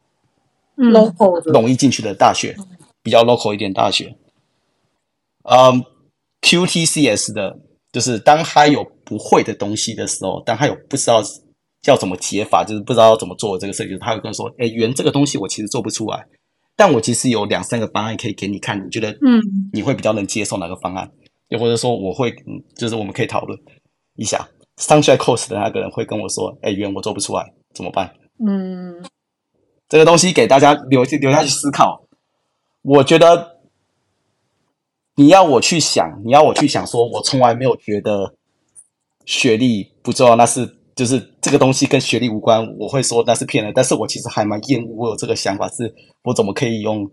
local 容易进去的大学，比较 local 一点大学。嗯，QTCS 的，就是当他有不会的东西的时候，当他有不知道要怎么解法，就是不知道怎么做这个设计，他会跟我说：“哎，圆这个东西我其实做不出来。”但我其实有两三个方案可以给你看，你觉得嗯，你会比较能接受哪个方案？又或者说我会，嗯，就是我们可以讨论一下。Sunshine Coast 的那个人会跟我说：“哎，圆，我做不出来，怎么办？”嗯，这个东西给大家留留下去思考。我觉得你要我去想，你要我去想，说我从来没有觉得学历不重要，那是就是这个东西跟学历无关，我会说那是骗人。但是我其实还蛮厌恶我有这个想法，是我怎么可以用，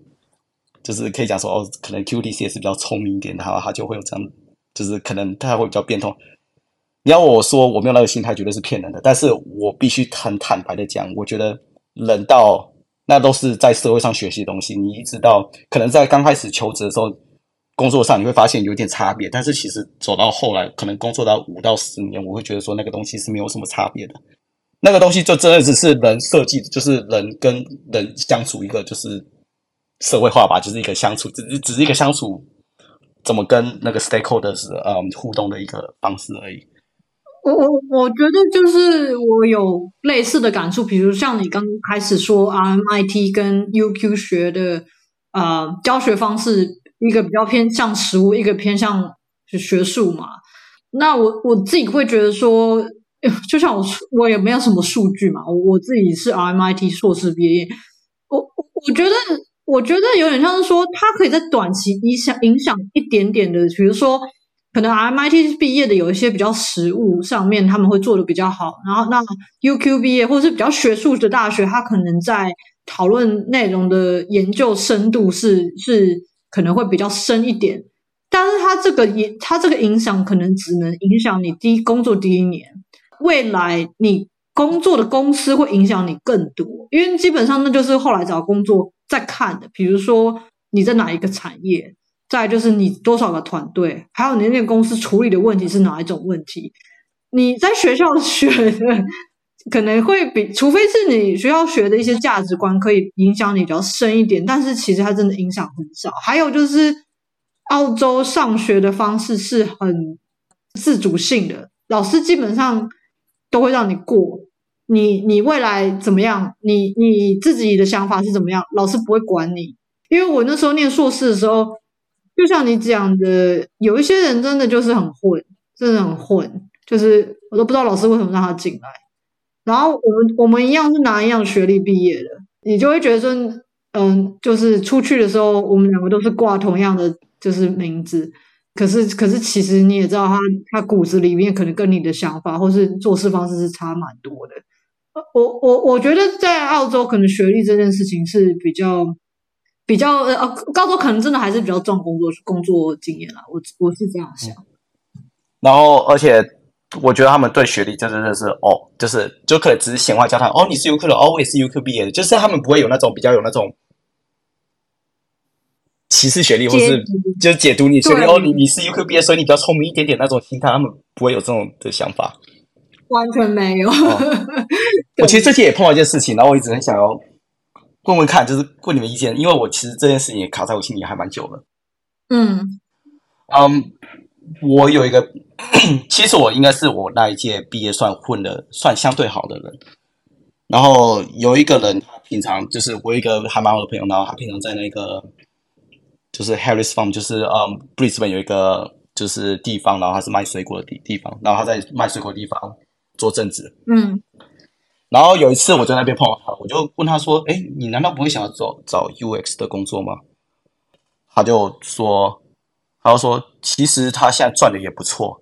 就是可以讲说哦，可能 QTC 也是比较聪明一点的，哈，他就会有这样，就是可能他会比较变通。你要我说我没有那个心态，绝对是骗人的。但是我必须很坦白的讲，我觉得人到那都是在社会上学习的东西。你一直到可能在刚开始求职的时候，工作上你会发现有点差别，但是其实走到后来，可能工作到五到十年，我会觉得说那个东西是没有什么差别的。那个东西就真的只是人设计，就是人跟人相处一个就是社会化吧，就是一个相处，只是只是一个相处怎么跟那个 stakeholders 嗯互动的一个方式而已。我我我觉得就是我有类似的感触，比如像你刚开始说 RMIT 跟 UQ 学的呃教学方式，一个比较偏向实务，一个偏向学术嘛。那我我自己会觉得说，[laughs] 就像我我也没有什么数据嘛，我我自己是 RMIT 硕士毕业，我我觉得我觉得有点像是说，它可以在短期影响影响一点点的，比如说。可能 RMIT 毕业的有一些比较实务上面他们会做的比较好，然后那 UQ 毕业或者是比较学术的大学，它可能在讨论内容的研究深度是是可能会比较深一点，但是它这个影它这个影响可能只能影响你第一工作第一年，未来你工作的公司会影响你更多，因为基本上那就是后来找工作在看的，比如说你在哪一个产业。再就是你多少个团队，还有你那个公司处理的问题是哪一种问题？你在学校 [laughs] 学的可能会比，除非是你学校学的一些价值观可以影响你比较深一点，但是其实它真的影响很少。还有就是澳洲上学的方式是很自主性的，老师基本上都会让你过，你你未来怎么样，你你自己的想法是怎么样，老师不会管你。因为我那时候念硕士的时候。就像你讲的，有一些人真的就是很混，真的很混，就是我都不知道老师为什么让他进来。然后我们我们一样是拿一样学历毕业的，你就会觉得说，嗯，就是出去的时候，我们两个都是挂同样的就是名字，可是可是其实你也知道他，他骨子里面可能跟你的想法或是做事方式是差蛮多的。我我我觉得在澳洲，可能学历这件事情是比较。比较呃，高中可能真的还是比较重工作工作经验啦，我我是这样想。然后，而且我觉得他们对学历真的是哦，就是就可能只是闲话家常。哦，你是 UQ 的，哦，我也是 UQ 毕业的，就是他们不会有那种比较有那种歧视学历，或是就是解读你学历。哦，你你是 UQ 毕业，所以你比较聪明一点点那种心态，他们不会有这种的想法。完全没有。哦、[laughs] 我其实最近也碰到一件事情，然后我一直很想要。问问看，就是问你们意见，因为我其实这件事情也卡在我心里还蛮久了。嗯，嗯，um, 我有一个，[clears throat] 其实我应该是我那一届毕业算混的算相对好的人。然后有一个人，他平常就是我一个还蛮好的朋友，然后他平常在那个就是 Harris Farm，就是嗯，布里斯本有一个就是地方，然后他是卖水果的地地方，然后他在卖水果的地方做正职。嗯。然后有一次我在那边碰到他，我就问他说：“哎，你难道不会想要找找 UX 的工作吗？”他就说：“他就说，其实他现在赚的也不错，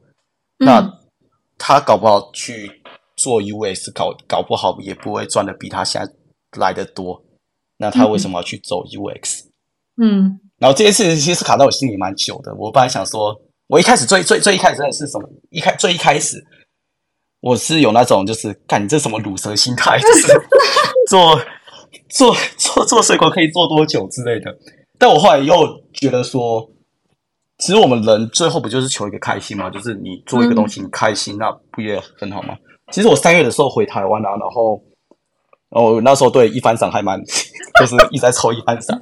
嗯、那他搞不好去做 US 搞搞不好也不会赚的比他现在来的多。那他为什么要去走 UX？” 嗯，然后这件事情其实卡在我心里蛮久的。我本来想说，我一开始最最最一开始真的是什么？一开最一开始。我是有那种，就是看你这什么乳蛇心态，就是 [laughs] 做做做做水果可以做多久之类的。但我后来又觉得说，其实我们人最后不就是求一个开心吗？就是你做一个东西你开心，嗯、那不也很好吗？其实我三月的时候回台湾啊，然后哦那时候对一番赏还蛮，[laughs] 就是一直在抽一番赏。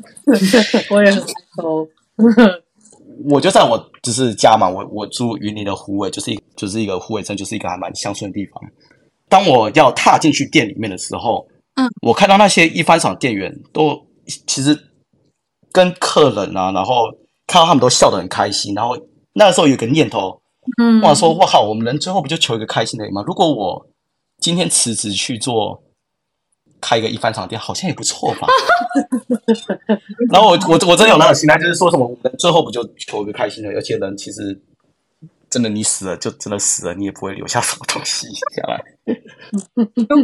我也很抽。[laughs] 我就在我就是家嘛，我我住云林的湖尾，就是一就是一个湖尾镇，就是一个还蛮乡村的地方。当我要踏进去店里面的时候，嗯，我看到那些一番赏店员都其实跟客人啊，然后看到他们都笑得很开心。然后那个时候有个念头，嗯，我说我靠，我们人最后不就求一个开心的吗？如果我今天辞职去做开一个一番厂店，好像也不错吧。[laughs] 然后我我我真的有那种心态，就是说什么最后不就求一个开心的，而且人其实真的你死了就真的死了，你也不会留下什么东西下来。[laughs]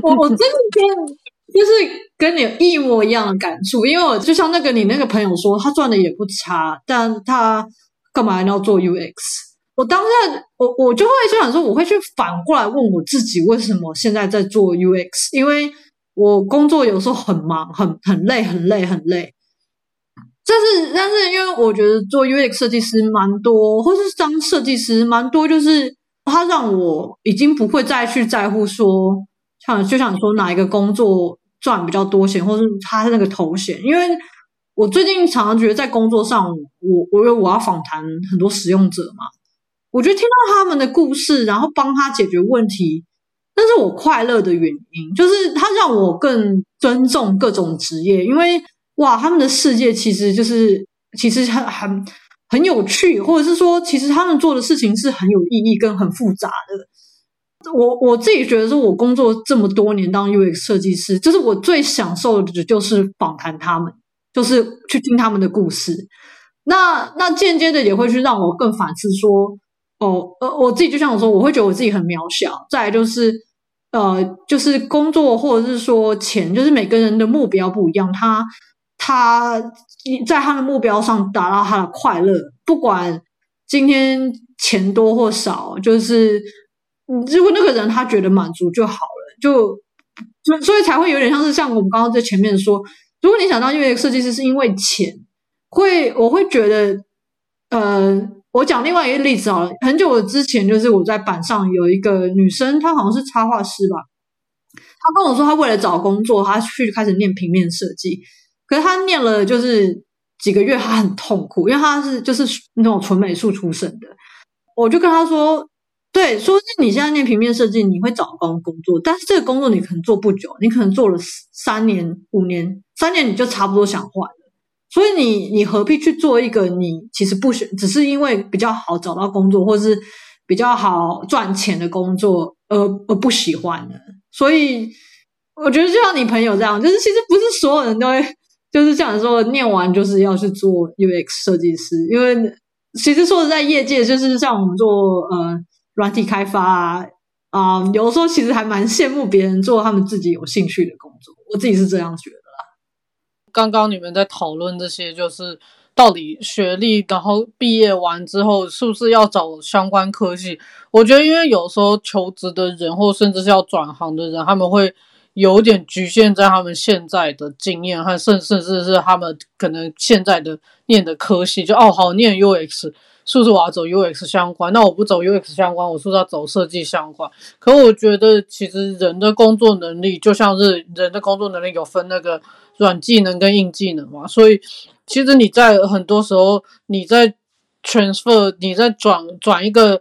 我我真的跟就是跟你一模一样的感触，因为我就像那个你那个朋友说，他赚的也不差，但他干嘛要做 UX？我当下我我就会就想说，我会去反过来问我自己，为什么现在在做 UX？因为我工作有时候很忙，很很累，很累，很累。但是但是，因为我觉得做 UX 设计师蛮多，或是当设计师蛮多，就是他让我已经不会再去在乎说，像就像你说哪一个工作赚比较多钱，或是他那个头衔。因为我最近常常觉得在工作上，我我因为我要访谈很多使用者嘛。我觉得听到他们的故事，然后帮他解决问题，那是我快乐的原因。就是他让我更尊重各种职业，因为哇，他们的世界其实就是其实很很很有趣，或者是说，其实他们做的事情是很有意义跟很复杂的。我我自己觉得，说我工作这么多年当 UX 设计师，就是我最享受的就是访谈他们，就是去听他们的故事。那那间接的也会去让我更反思说。哦，呃，我自己就像我说，我会觉得我自己很渺小。再来就是，呃，就是工作或者是说钱，就是每个人的目标不一样。他他在他的目标上达到他的快乐，不管今天钱多或少，就是如果那个人他觉得满足就好了，就就所以才会有点像是像我们刚刚在前面说，如果你想当因为设计师是因为钱，会我会觉得，呃。我讲另外一个例子好了，很久之前就是我在板上有一个女生，她好像是插画师吧。她跟我说，她为了找工作，她去开始念平面设计。可是她念了就是几个月，她很痛苦，因为她是就是那种纯美术出身的。我就跟她说，对，说是你现在念平面设计，你会找工工作，但是这个工作你可能做不久，你可能做了三年、五年，三年你就差不多想换。所以你你何必去做一个你其实不选，只是因为比较好找到工作，或是比较好赚钱的工作，而而不喜欢的？所以我觉得就像你朋友这样，就是其实不是所有人都会就是这样说，念完就是要去做 UX 设计师，因为其实说实在，业界就是像我们做呃软体开发啊啊、有的时候其实还蛮羡慕别人做他们自己有兴趣的工作，我自己是这样觉得。刚刚你们在讨论这些，就是到底学历，然后毕业完之后是不是要找相关科系？我觉得，因为有时候求职的人，或甚至是要转行的人，他们会有点局限在他们现在的经验，和甚甚至是他们可能现在的念的科系，就哦好念 UX。是不是我要走 UX 相关？那我不走 UX 相关，我是不是要走设计相关？可我觉得，其实人的工作能力就像是人的工作能力有分那个软技能跟硬技能嘛。所以，其实你在很多时候，你在 transfer，你在转转一个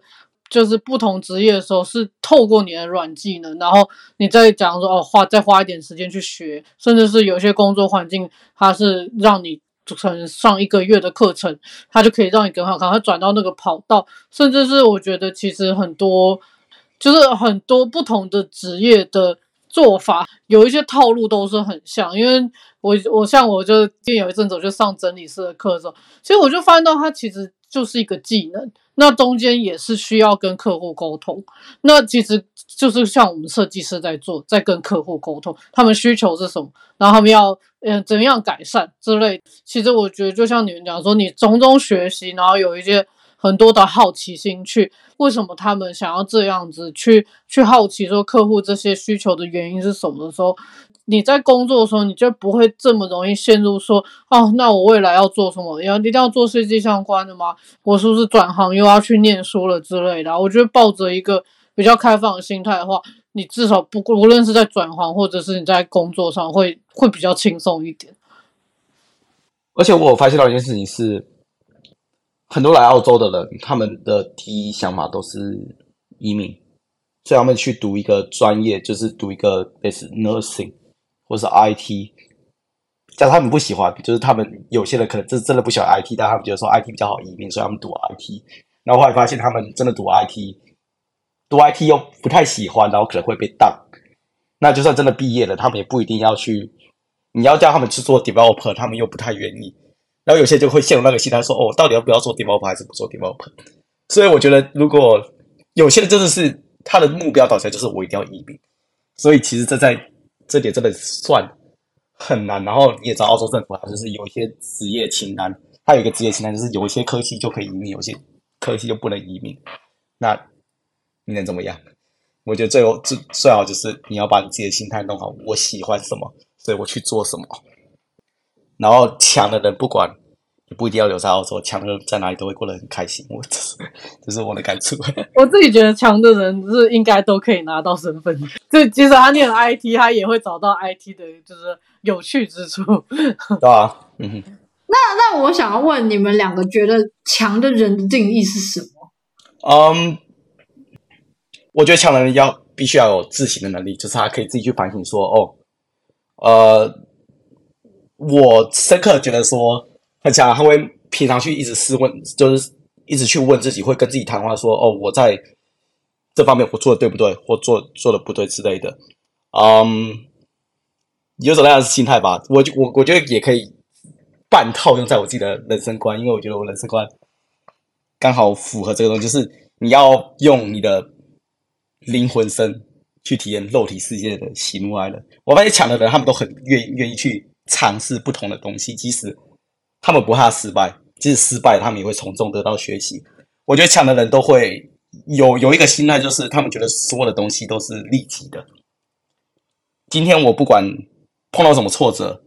就是不同职业的时候，是透过你的软技能，然后你再讲说哦，花再花一点时间去学，甚至是有些工作环境，它是让你。组成上一个月的课程，它就可以让你更好，看。它转到那个跑道，甚至是我觉得其实很多，就是很多不同的职业的做法，有一些套路都是很像。因为我我像我就有一阵子我就上整理师的课的时候，其实我就发现到它其实就是一个技能，那中间也是需要跟客户沟通，那其实。就是像我们设计师在做，在跟客户沟通，他们需求是什么，然后他们要嗯怎样改善之类。其实我觉得，就像你们讲说，你从中学习，然后有一些很多的好奇心去，为什么他们想要这样子去去好奇说客户这些需求的原因是什么的时候，你在工作的时候，你就不会这么容易陷入说，哦，那我未来要做什么？要一定要做设计相关的吗？我是不是转行又要去念书了之类的？我觉得抱着一个。比较开放的心态的话，你至少不无论是在转行或者是你在工作上会会比较轻松一点。而且我发现到一件事情是，很多来澳洲的人，他们的第一想法都是移民，所以他们去读一个专业，就是读一个类似 nursing 或是 IT。假如他们不喜欢，就是他们有些人可能真真的不喜欢 IT，但他们觉得说 IT 比较好移民，所以他们读 IT。然后后来发现他们真的读 IT。读 IT 又不太喜欢，然后可能会被当，那就算真的毕业了，他们也不一定要去。你要叫他们去做 developer，他们又不太愿意。然后有些就会陷入那个心态，说：“哦，到底要不要做 developer，还是不做 developer？” 所以我觉得，如果有些人真的是他的目标导向，就是我一定要移民。所以其实这在这点真的算很难。然后你也知道，澳洲政府它就是有一些职业清单，它有一个职业清单，就是有一些科系就可以移民，有些科系就不能移民。那你能怎么样？我觉得最后最最好就是你要把你自己的心态弄好。我喜欢什么，所以我去做什么。然后强的人不管，你不一定要留在澳洲，强的人在哪里都会过得很开心。我这是 [laughs] 这是我的感触。[laughs] 我自己觉得强的人是应该都可以拿到身份。[laughs] 就即使他念 IT，他也会找到 IT 的就是有趣之处。对啊，嗯哼。那那我想要问你们两个，觉得强的人的定义是什么？嗯，我觉得强的人要必须要有自省的能力，就是他可以自己去反省说，哦，呃。我深刻觉得说很强，他会平常去一直试问，就是一直去问自己，会跟自己谈话说：“哦，我在这方面我做的对不对，或做做的不对之类的。”嗯，有种那样的心态吧。我我我觉得也可以半套用在我自己的人生观，因为我觉得我人生观刚好符合这个东西，就是你要用你的灵魂身去体验肉体世界的喜怒哀乐。我发现强的人，他们都很愿愿意去。尝试不同的东西，即使他们不怕失败，即使失败，他们也会从中得到学习。我觉得强的人都会有有一个心态，就是他们觉得所有的东西都是立即的。今天我不管碰到什么挫折，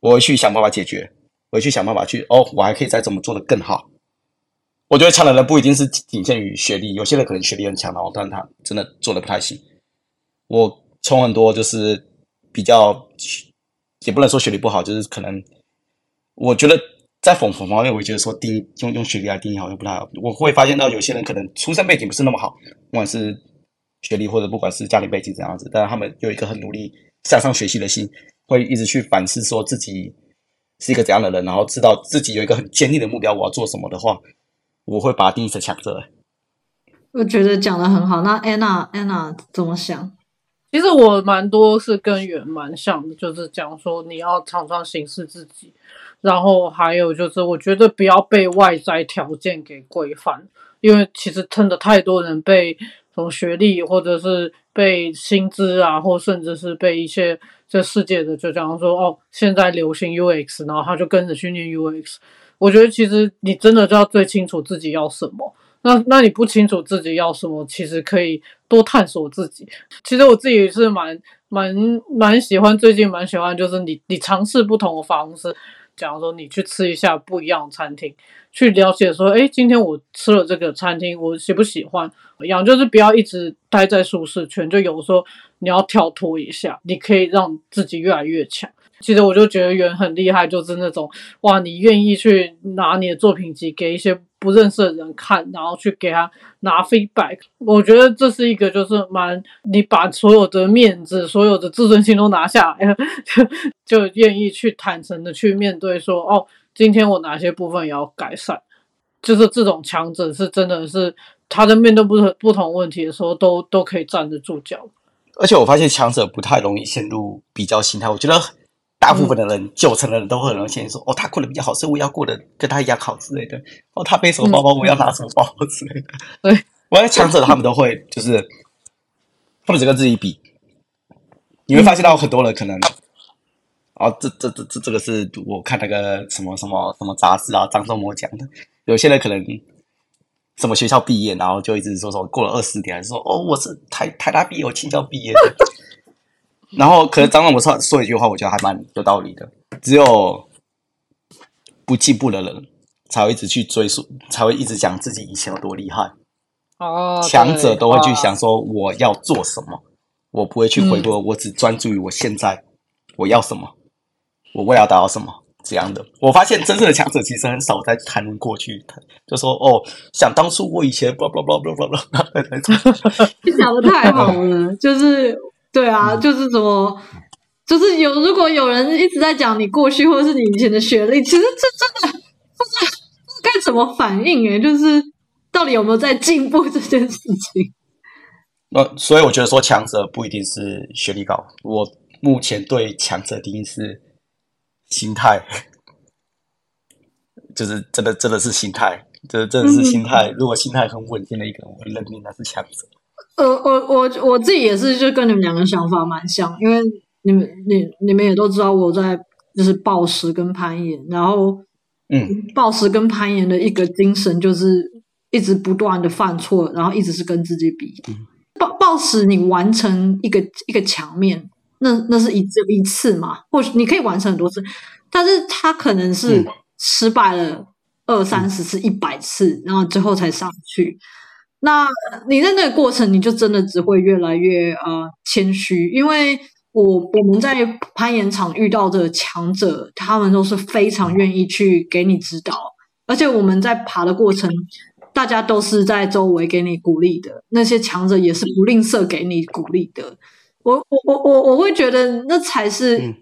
我会去想办法解决，我会去想办法去哦，我还可以再怎么做的更好。我觉得强的人不一定是仅限于学历，有些人可能学历很强，然后但他真的做的不太行。我从很多就是比较。也不能说学历不好，就是可能，我觉得在某某方面，我觉得说定义用用学历来定义好像不太好。我会发现到有些人可能出生背景不是那么好，不管是学历或者不管是家庭背景怎样子，但是他们有一个很努力向上学习的心，会一直去反思说自己是一个怎样的人，然后知道自己有一个很坚定的目标，我要做什么的话，我会把它定义成强者。我觉得讲的很好。那 Anna Anna 怎么想？其实我蛮多是跟圆蛮像的，就是讲说你要常常审视自己，然后还有就是我觉得不要被外在条件给规范，因为其实真的太多人被从学历或者是被薪资啊，或甚至是被一些这世界的就讲说哦，现在流行 UX，然后他就跟着去念 UX。我觉得其实你真的就要最清楚自己要什么。那那你不清楚自己要什么，其实可以多探索自己。其实我自己是蛮蛮蛮喜欢，最近蛮喜欢，就是你你尝试不同的方式，假如说你去吃一下不一样的餐厅，去了解说，诶，今天我吃了这个餐厅，我喜不喜欢？一样就是不要一直待在舒适圈，就有时候你要跳脱一下，你可以让自己越来越强。其实我就觉得圆很厉害，就是那种哇，你愿意去拿你的作品集给一些不认识的人看，然后去给他拿 feedback。我觉得这是一个就是蛮，你把所有的面子、所有的自尊心都拿下来，就 [laughs] 就愿意去坦诚的去面对说，哦，今天我哪些部分也要改善。就是这种强者是真的是他在面对不同不同问题的时候，都都可以站得住脚。而且我发现强者不太容易陷入比较心态，我觉得。大部分的人，嗯、九成的人都会很容易先说：“哦，他过得比较好，所以我要过得跟他一样好之类的。”哦，他背什么包包，我要拿什么包包之类的。[laughs] 对，我觉得强者他们都会，就是他们只跟自己比。你会发现到很多人可能，嗯、哦，这这这这这个是我看那个什么什么什么杂志啊，张忠谋讲的。有些人可能什么学校毕业，然后就一直说说过了二十年，说哦，我是台台大毕业，我清交毕业的。然后，可是张总我说说一句话，我觉得还蛮有道理的。只有不进步的人，才会一直去追溯，才会一直讲自己以前有多厉害。哦，强者都会去想说我要做什么，我不会去回顾，我只专注于我现在我要什么，我未来要达到什么这样的。我发现真正的强者其实很少在谈论过去，就说哦，想当初我以前，blah blah blah blah blah blah，你讲的太好了，[laughs] 就是。对啊，就是怎么，就是有如果有人一直在讲你过去或者是你以前的学历，其实这真的不知道该怎么反应诶，就是到底有没有在进步这件事情。那所以我觉得说强者不一定是学历高，我目前对强者定义是心态，就是真的真的是心态，这真的是心态。嗯、如果心态很稳定的一个人，我认定他是强者。呃，我我我自己也是，就跟你们两个想法蛮像，因为你们你你们也都知道我在就是暴食跟攀岩，然后嗯，暴食跟攀岩的一个精神就是一直不断的犯错，然后一直是跟自己比。暴暴食，你完成一个一个墙面，那那是一次一次嘛，或许你可以完成很多次，但是他可能是失败了二三十次、一百次，然后最后才上去。那你在那个过程，你就真的只会越来越呃谦虚，因为我我们在攀岩场遇到的强者，他们都是非常愿意去给你指导，而且我们在爬的过程，大家都是在周围给你鼓励的，那些强者也是不吝啬给你鼓励的。我我我我我会觉得那才是，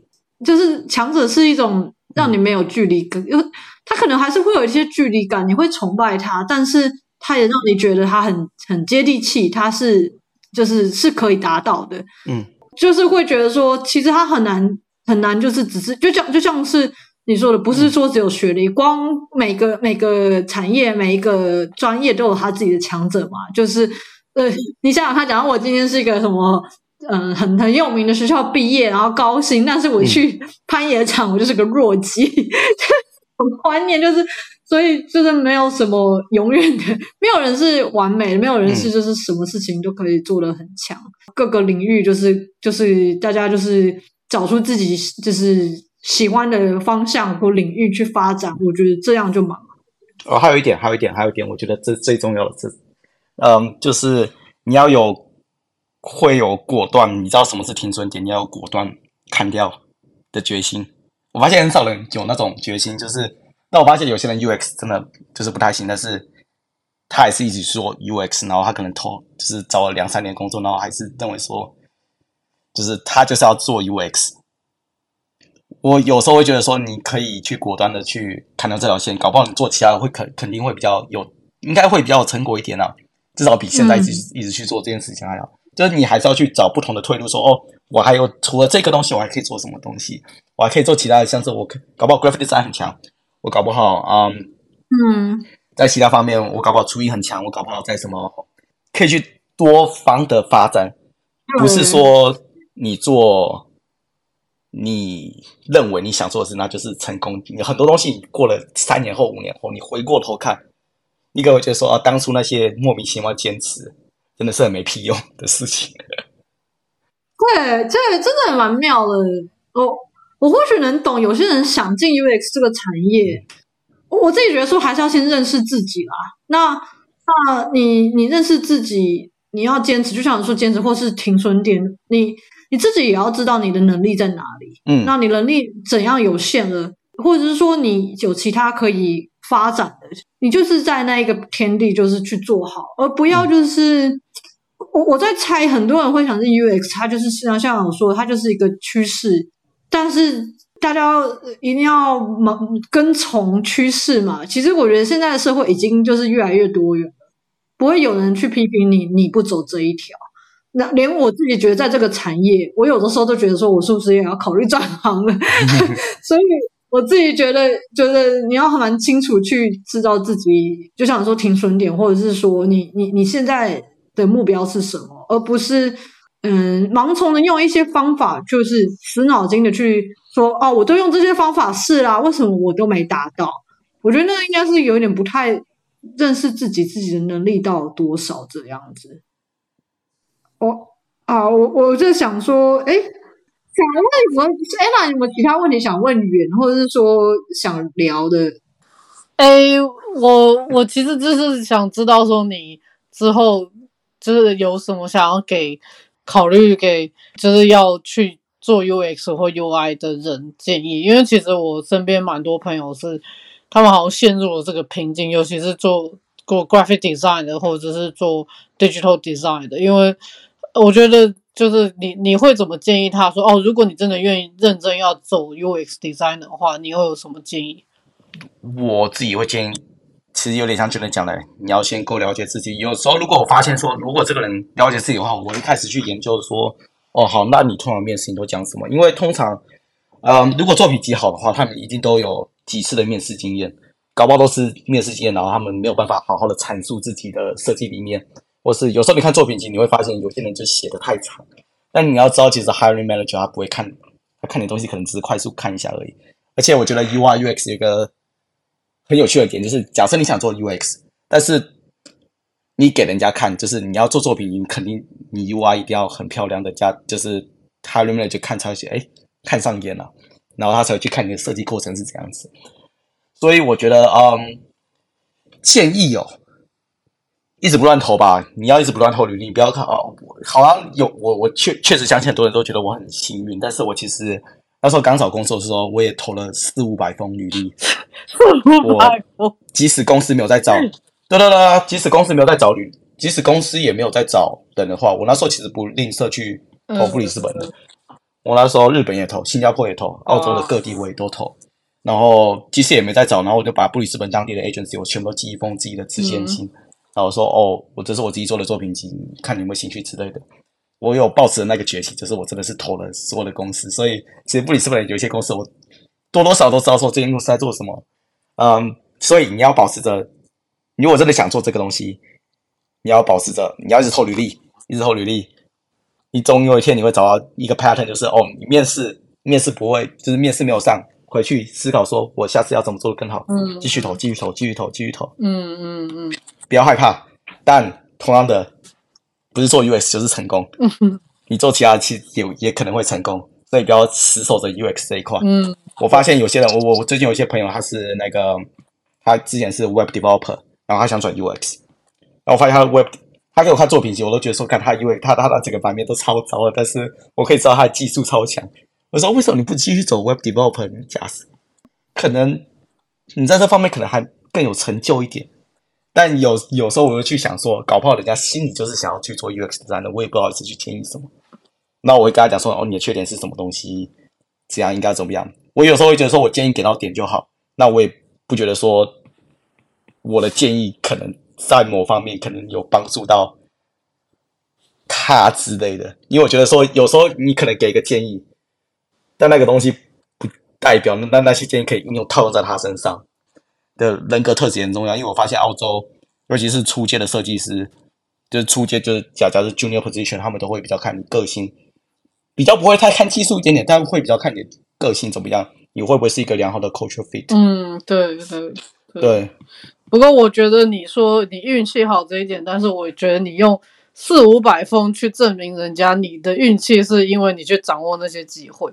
就是强者是一种让你没有距离感，因为他可能还是会有一些距离感，你会崇拜他，但是。他也让你觉得他很很接地气，他是就是是可以达到的，嗯，就是会觉得说，其实他很难很难，就是只是就像就像是你说的，不是说只有学历，光每个每个产业每一个专业都有他自己的强者嘛，就是呃，你想想他，假如我今天是一个什么，嗯、呃，很很有名的学校毕业，然后高薪，但是我去攀岩场，我就是个弱鸡，[laughs] 很观念就是。所以就是没有什么永远的，没有人是完美的，没有人是就是什么事情都可以做得很强。嗯、各个领域就是就是大家就是找出自己就是喜欢的方向或领域去发展，我觉得这样就蛮好。哦，还有一点，还有一点，还有一点，我觉得这最重要的是，嗯，就是你要有会有果断，你知道什么是停损点，你要有果断砍掉的决心。我发现很少人有那种决心，就是。那我发现有些人 UX 真的就是不太行，但是他还是一直说 UX，然后他可能投就是找了两三年工作，然后还是认为说，就是他就是要做 UX。我有时候会觉得说，你可以去果断的去砍掉这条线，搞不好你做其他的会肯肯定会比较有，应该会比较有成果一点啊，至少比现在一直、嗯、一直去做这件事情还好。就是你还是要去找不同的退路说，说哦，我还有除了这个东西，我还可以做什么东西？我还可以做其他的，像是我搞不好 Graphic Design 很强。我搞不好啊，嗯，嗯，在其他方面我搞不好厨艺很强，我搞不好在什么可以去多方的发展，不是说你做你认为你想做的事，那就是成功。有很多东西，你过了三年后、五年后，你回过头看，你可能会觉得说啊，当初那些莫名其妙坚持，真的是很没屁用的事情。[laughs] 对，这真的蛮妙的哦。我或许能懂有些人想进 UX 这个产业，我自己觉得说还是要先认识自己啦。那那你你认识自己，你要坚持，就像你说坚持或是停损点，你你自己也要知道你的能力在哪里。嗯，那你能力怎样有限了，或者是说你有其他可以发展的，你就是在那一个天地就是去做好，而不要就是、嗯、我我在猜，很多人会想进 UX，它就是像像我说，它就是一个趋势。但是大家一定要忙跟从趋势嘛。其实我觉得现在的社会已经就是越来越多元了，不会有人去批评你，你不走这一条。那连我自己觉得，在这个产业，我有的时候都觉得说，我是不是也要考虑转行了？[laughs] 所以我自己觉得，觉得你要蛮清楚去知道自己，就像说停损点，或者是说你你你现在的目标是什么，而不是。嗯，盲从的用一些方法，就是死脑筋的去说哦，我都用这些方法试啦，为什么我都没达到？我觉得那个应该是有点不太认识自己，自己的能力到多少这样子。我啊，我我就想说，哎，想问什么？哎，那有没有其他问题想问远，或者是说想聊的？哎，我我其实就是想知道说你之后就是有什么想要给。考虑给就是要去做 UX 或 UI 的人建议，因为其实我身边蛮多朋友是，他们好像陷入了这个瓶颈，尤其是做过 graphic design 的，或者是做 digital design 的。因为我觉得就是你你会怎么建议他说哦，如果你真的愿意认真要走 UX design 的话，你会有什么建议？我自己会建议其实有点像 Janet 讲的，你要先够了解自己。有时候如果我发现说，如果这个人了解自己的话，我会开始去研究说，哦，好，那你通常面试你都讲什么？因为通常，嗯，如果作品集好的话，他们一定都有几次的面试经验，搞不好都是面试经验，然后他们没有办法好好的阐述自己的设计理念，或是有时候你看作品集，你会发现有些人就写的太长。但你要知道，其实 hiring manager 他不会看，他看你东西可能只是快速看一下而已。而且我觉得 UI UX 有一个很有趣的点，就是假设你想做 UX，但是你给人家看，就是你要做作品，你肯定你 UI 一定要很漂亮的，加就是 hiring manager 看才会写，哎，看上眼了，然后他才会去看你的设计过程是怎样子。所以我觉得，嗯，建议哦。一直不乱投吧，你要一直不乱投履历，你不要看哦。好像有我，我确确实相信很多人都觉得我很幸运，但是我其实那时候刚找工作的时候，我也投了四五百封履历。四五百封，即使公司没有在找，对对对，即使公司没有在找履，即使公司也没有在找人的话，我那时候其实不吝啬去投布里斯本的。嗯、我那时候日本也投，新加坡也投，澳洲的各地我也都投。哦、然后即使也没在找，然后我就把布里斯本当地的 agency 我全部都寄一封自己的自荐信。嗯然后说哦，我这是我自己做的作品集，看你有没有兴趣之类的。我有抱持的那个决心，就是我真的是投了所有的公司。所以其实布里斯本有一些公司，我多多少少都知道说这间公司在做什么。嗯，所以你要保持着，如果真的想做这个东西，你要保持着，你要一直投履历，一直投履历。你总有一天你会找到一个 pattern，就是哦，你面试面试不会，就是面试没有上，回去思考说我下次要怎么做的更好。嗯，继续投，继续投，继续投，继续投。嗯嗯嗯。不要害怕，但同样的，不是做 UX 就是成功。嗯哼，你做其他其实也也可能会成功，所以不要死守着 UX 这一块。嗯，我发现有些人，我我我最近有一些朋友，他是那个他之前是 Web Developer，然后他想转 UX，然后我发现他的 Web，他给我看作品集，我都觉得说，看他 UX，他他的整个版面都超糟的，但是我可以知道他的技术超强。我说为什么你不继续走 Web Developer？假设可能你在这方面可能还更有成就一点。但有有时候我就去想说，搞不好人家心里就是想要去做 UX 这样的，我也不好意思去建议什么。那我会跟他讲说，哦，你的缺点是什么东西？这样应该怎么样？我有时候会觉得说，我建议给到点就好。那我也不觉得说，我的建议可能在某方面可能有帮助到他之类的。因为我觉得说，有时候你可能给一个建议，但那个东西不代表那那些建议可以应用套用在他身上。的人格特质很重要，因为我发现澳洲，尤其是初阶的设计师，就是初阶就是假假如 junior position，他们都会比较看你个性，比较不会太看技术一点点，但会比较看你个性怎么样，你会不会是一个良好的 culture fit？嗯，对对对。对不过我觉得你说你运气好这一点，但是我觉得你用四五百封去证明人家你的运气是因为你去掌握那些机会。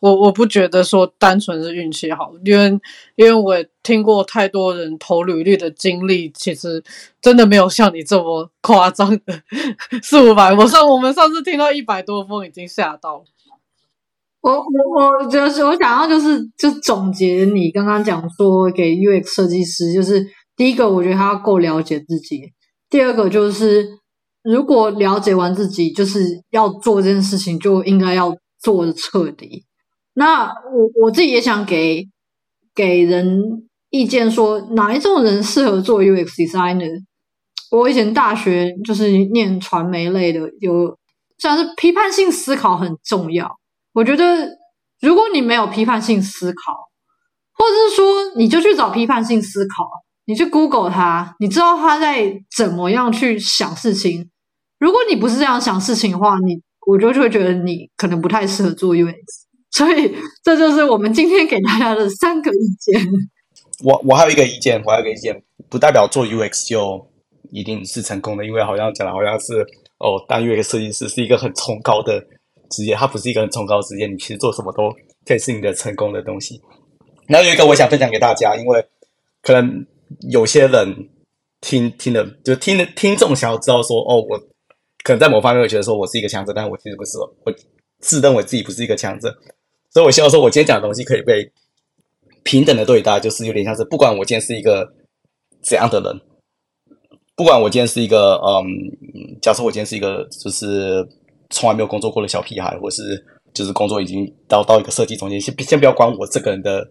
我我不觉得说单纯是运气好，因为因为我听过太多人投履历的经历，其实真的没有像你这么 [laughs] 夸张的四五百。我上我们上次听到一百多封已经吓到。我我我就是我想要就是就总结你刚刚讲说给 UX 设计师，就是第一个我觉得他要够了解自己，第二个就是如果了解完自己，就是要做这件事情就应该要做的彻底。那我我自己也想给给人意见说，哪一种人适合做 UX designer？我以前大学就是念传媒类的，有像是批判性思考很重要。我觉得如果你没有批判性思考，或者是说你就去找批判性思考，你去 Google 他，你知道他在怎么样去想事情。如果你不是这样想事情的话，你我就会觉得你可能不太适合做 UX。所以，这就是我们今天给大家的三个意见。我我还有一个意见，我还有一个意见，不代表做 UX 就一定是成功的，因为好像讲的好像是哦，当 UX 设计师是一个很崇高的职业，它不是一个很崇高的职业，你其实做什么都可以是你的成功的东西。然后有一个我想分享给大家，因为可能有些人听听的就听的听众想要知道说，哦，我可能在某方面会觉得说我是一个强者，但我其实不是，我自认为自己不是一个强者。所以，我希望说，我今天讲的东西可以被平等的对待，就是有点像是，不管我今天是一个怎样的人，不管我今天是一个，嗯，假设我今天是一个就是从来没有工作过的小屁孩，或是就是工作已经到到一个设计总监，先先不要管我这个人的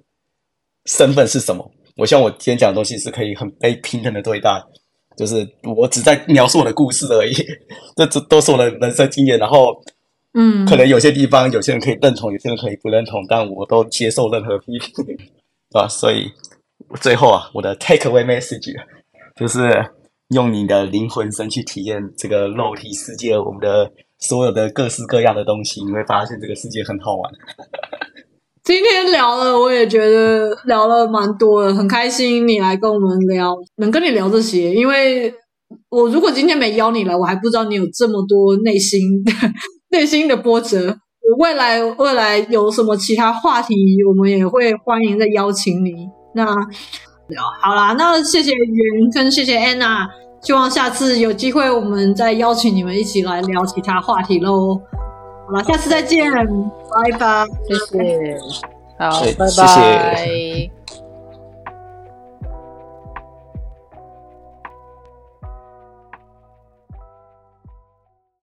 身份是什么，我希望我今天讲的东西是可以很被平等的对待，就是我只在描述我的故事而已，[laughs] 这这都是我的人生经验。然后，嗯，可能有些地方有些人可以认同，有些人可以不认同，但我都接受任何批评，[laughs] 对吧？所以最后啊，我的 take away message 就是用你的灵魂身去体验这个肉体世界，我们的所有的各式各样的东西，你会发现这个世界很好玩。今天聊了，我也觉得聊了蛮多的，很开心你来跟我们聊，能跟你聊这些。因为我如果今天没邀你来，我还不知道你有这么多内心内心的波折。我未来未来有什么其他话题，我们也会欢迎再邀请你。那好啦，那谢谢袁跟谢谢安娜，希望下次有机会我们再邀请你们一起来聊其他话题喽。好了，下次再见，拜拜，谢谢，好，拜拜。谢谢。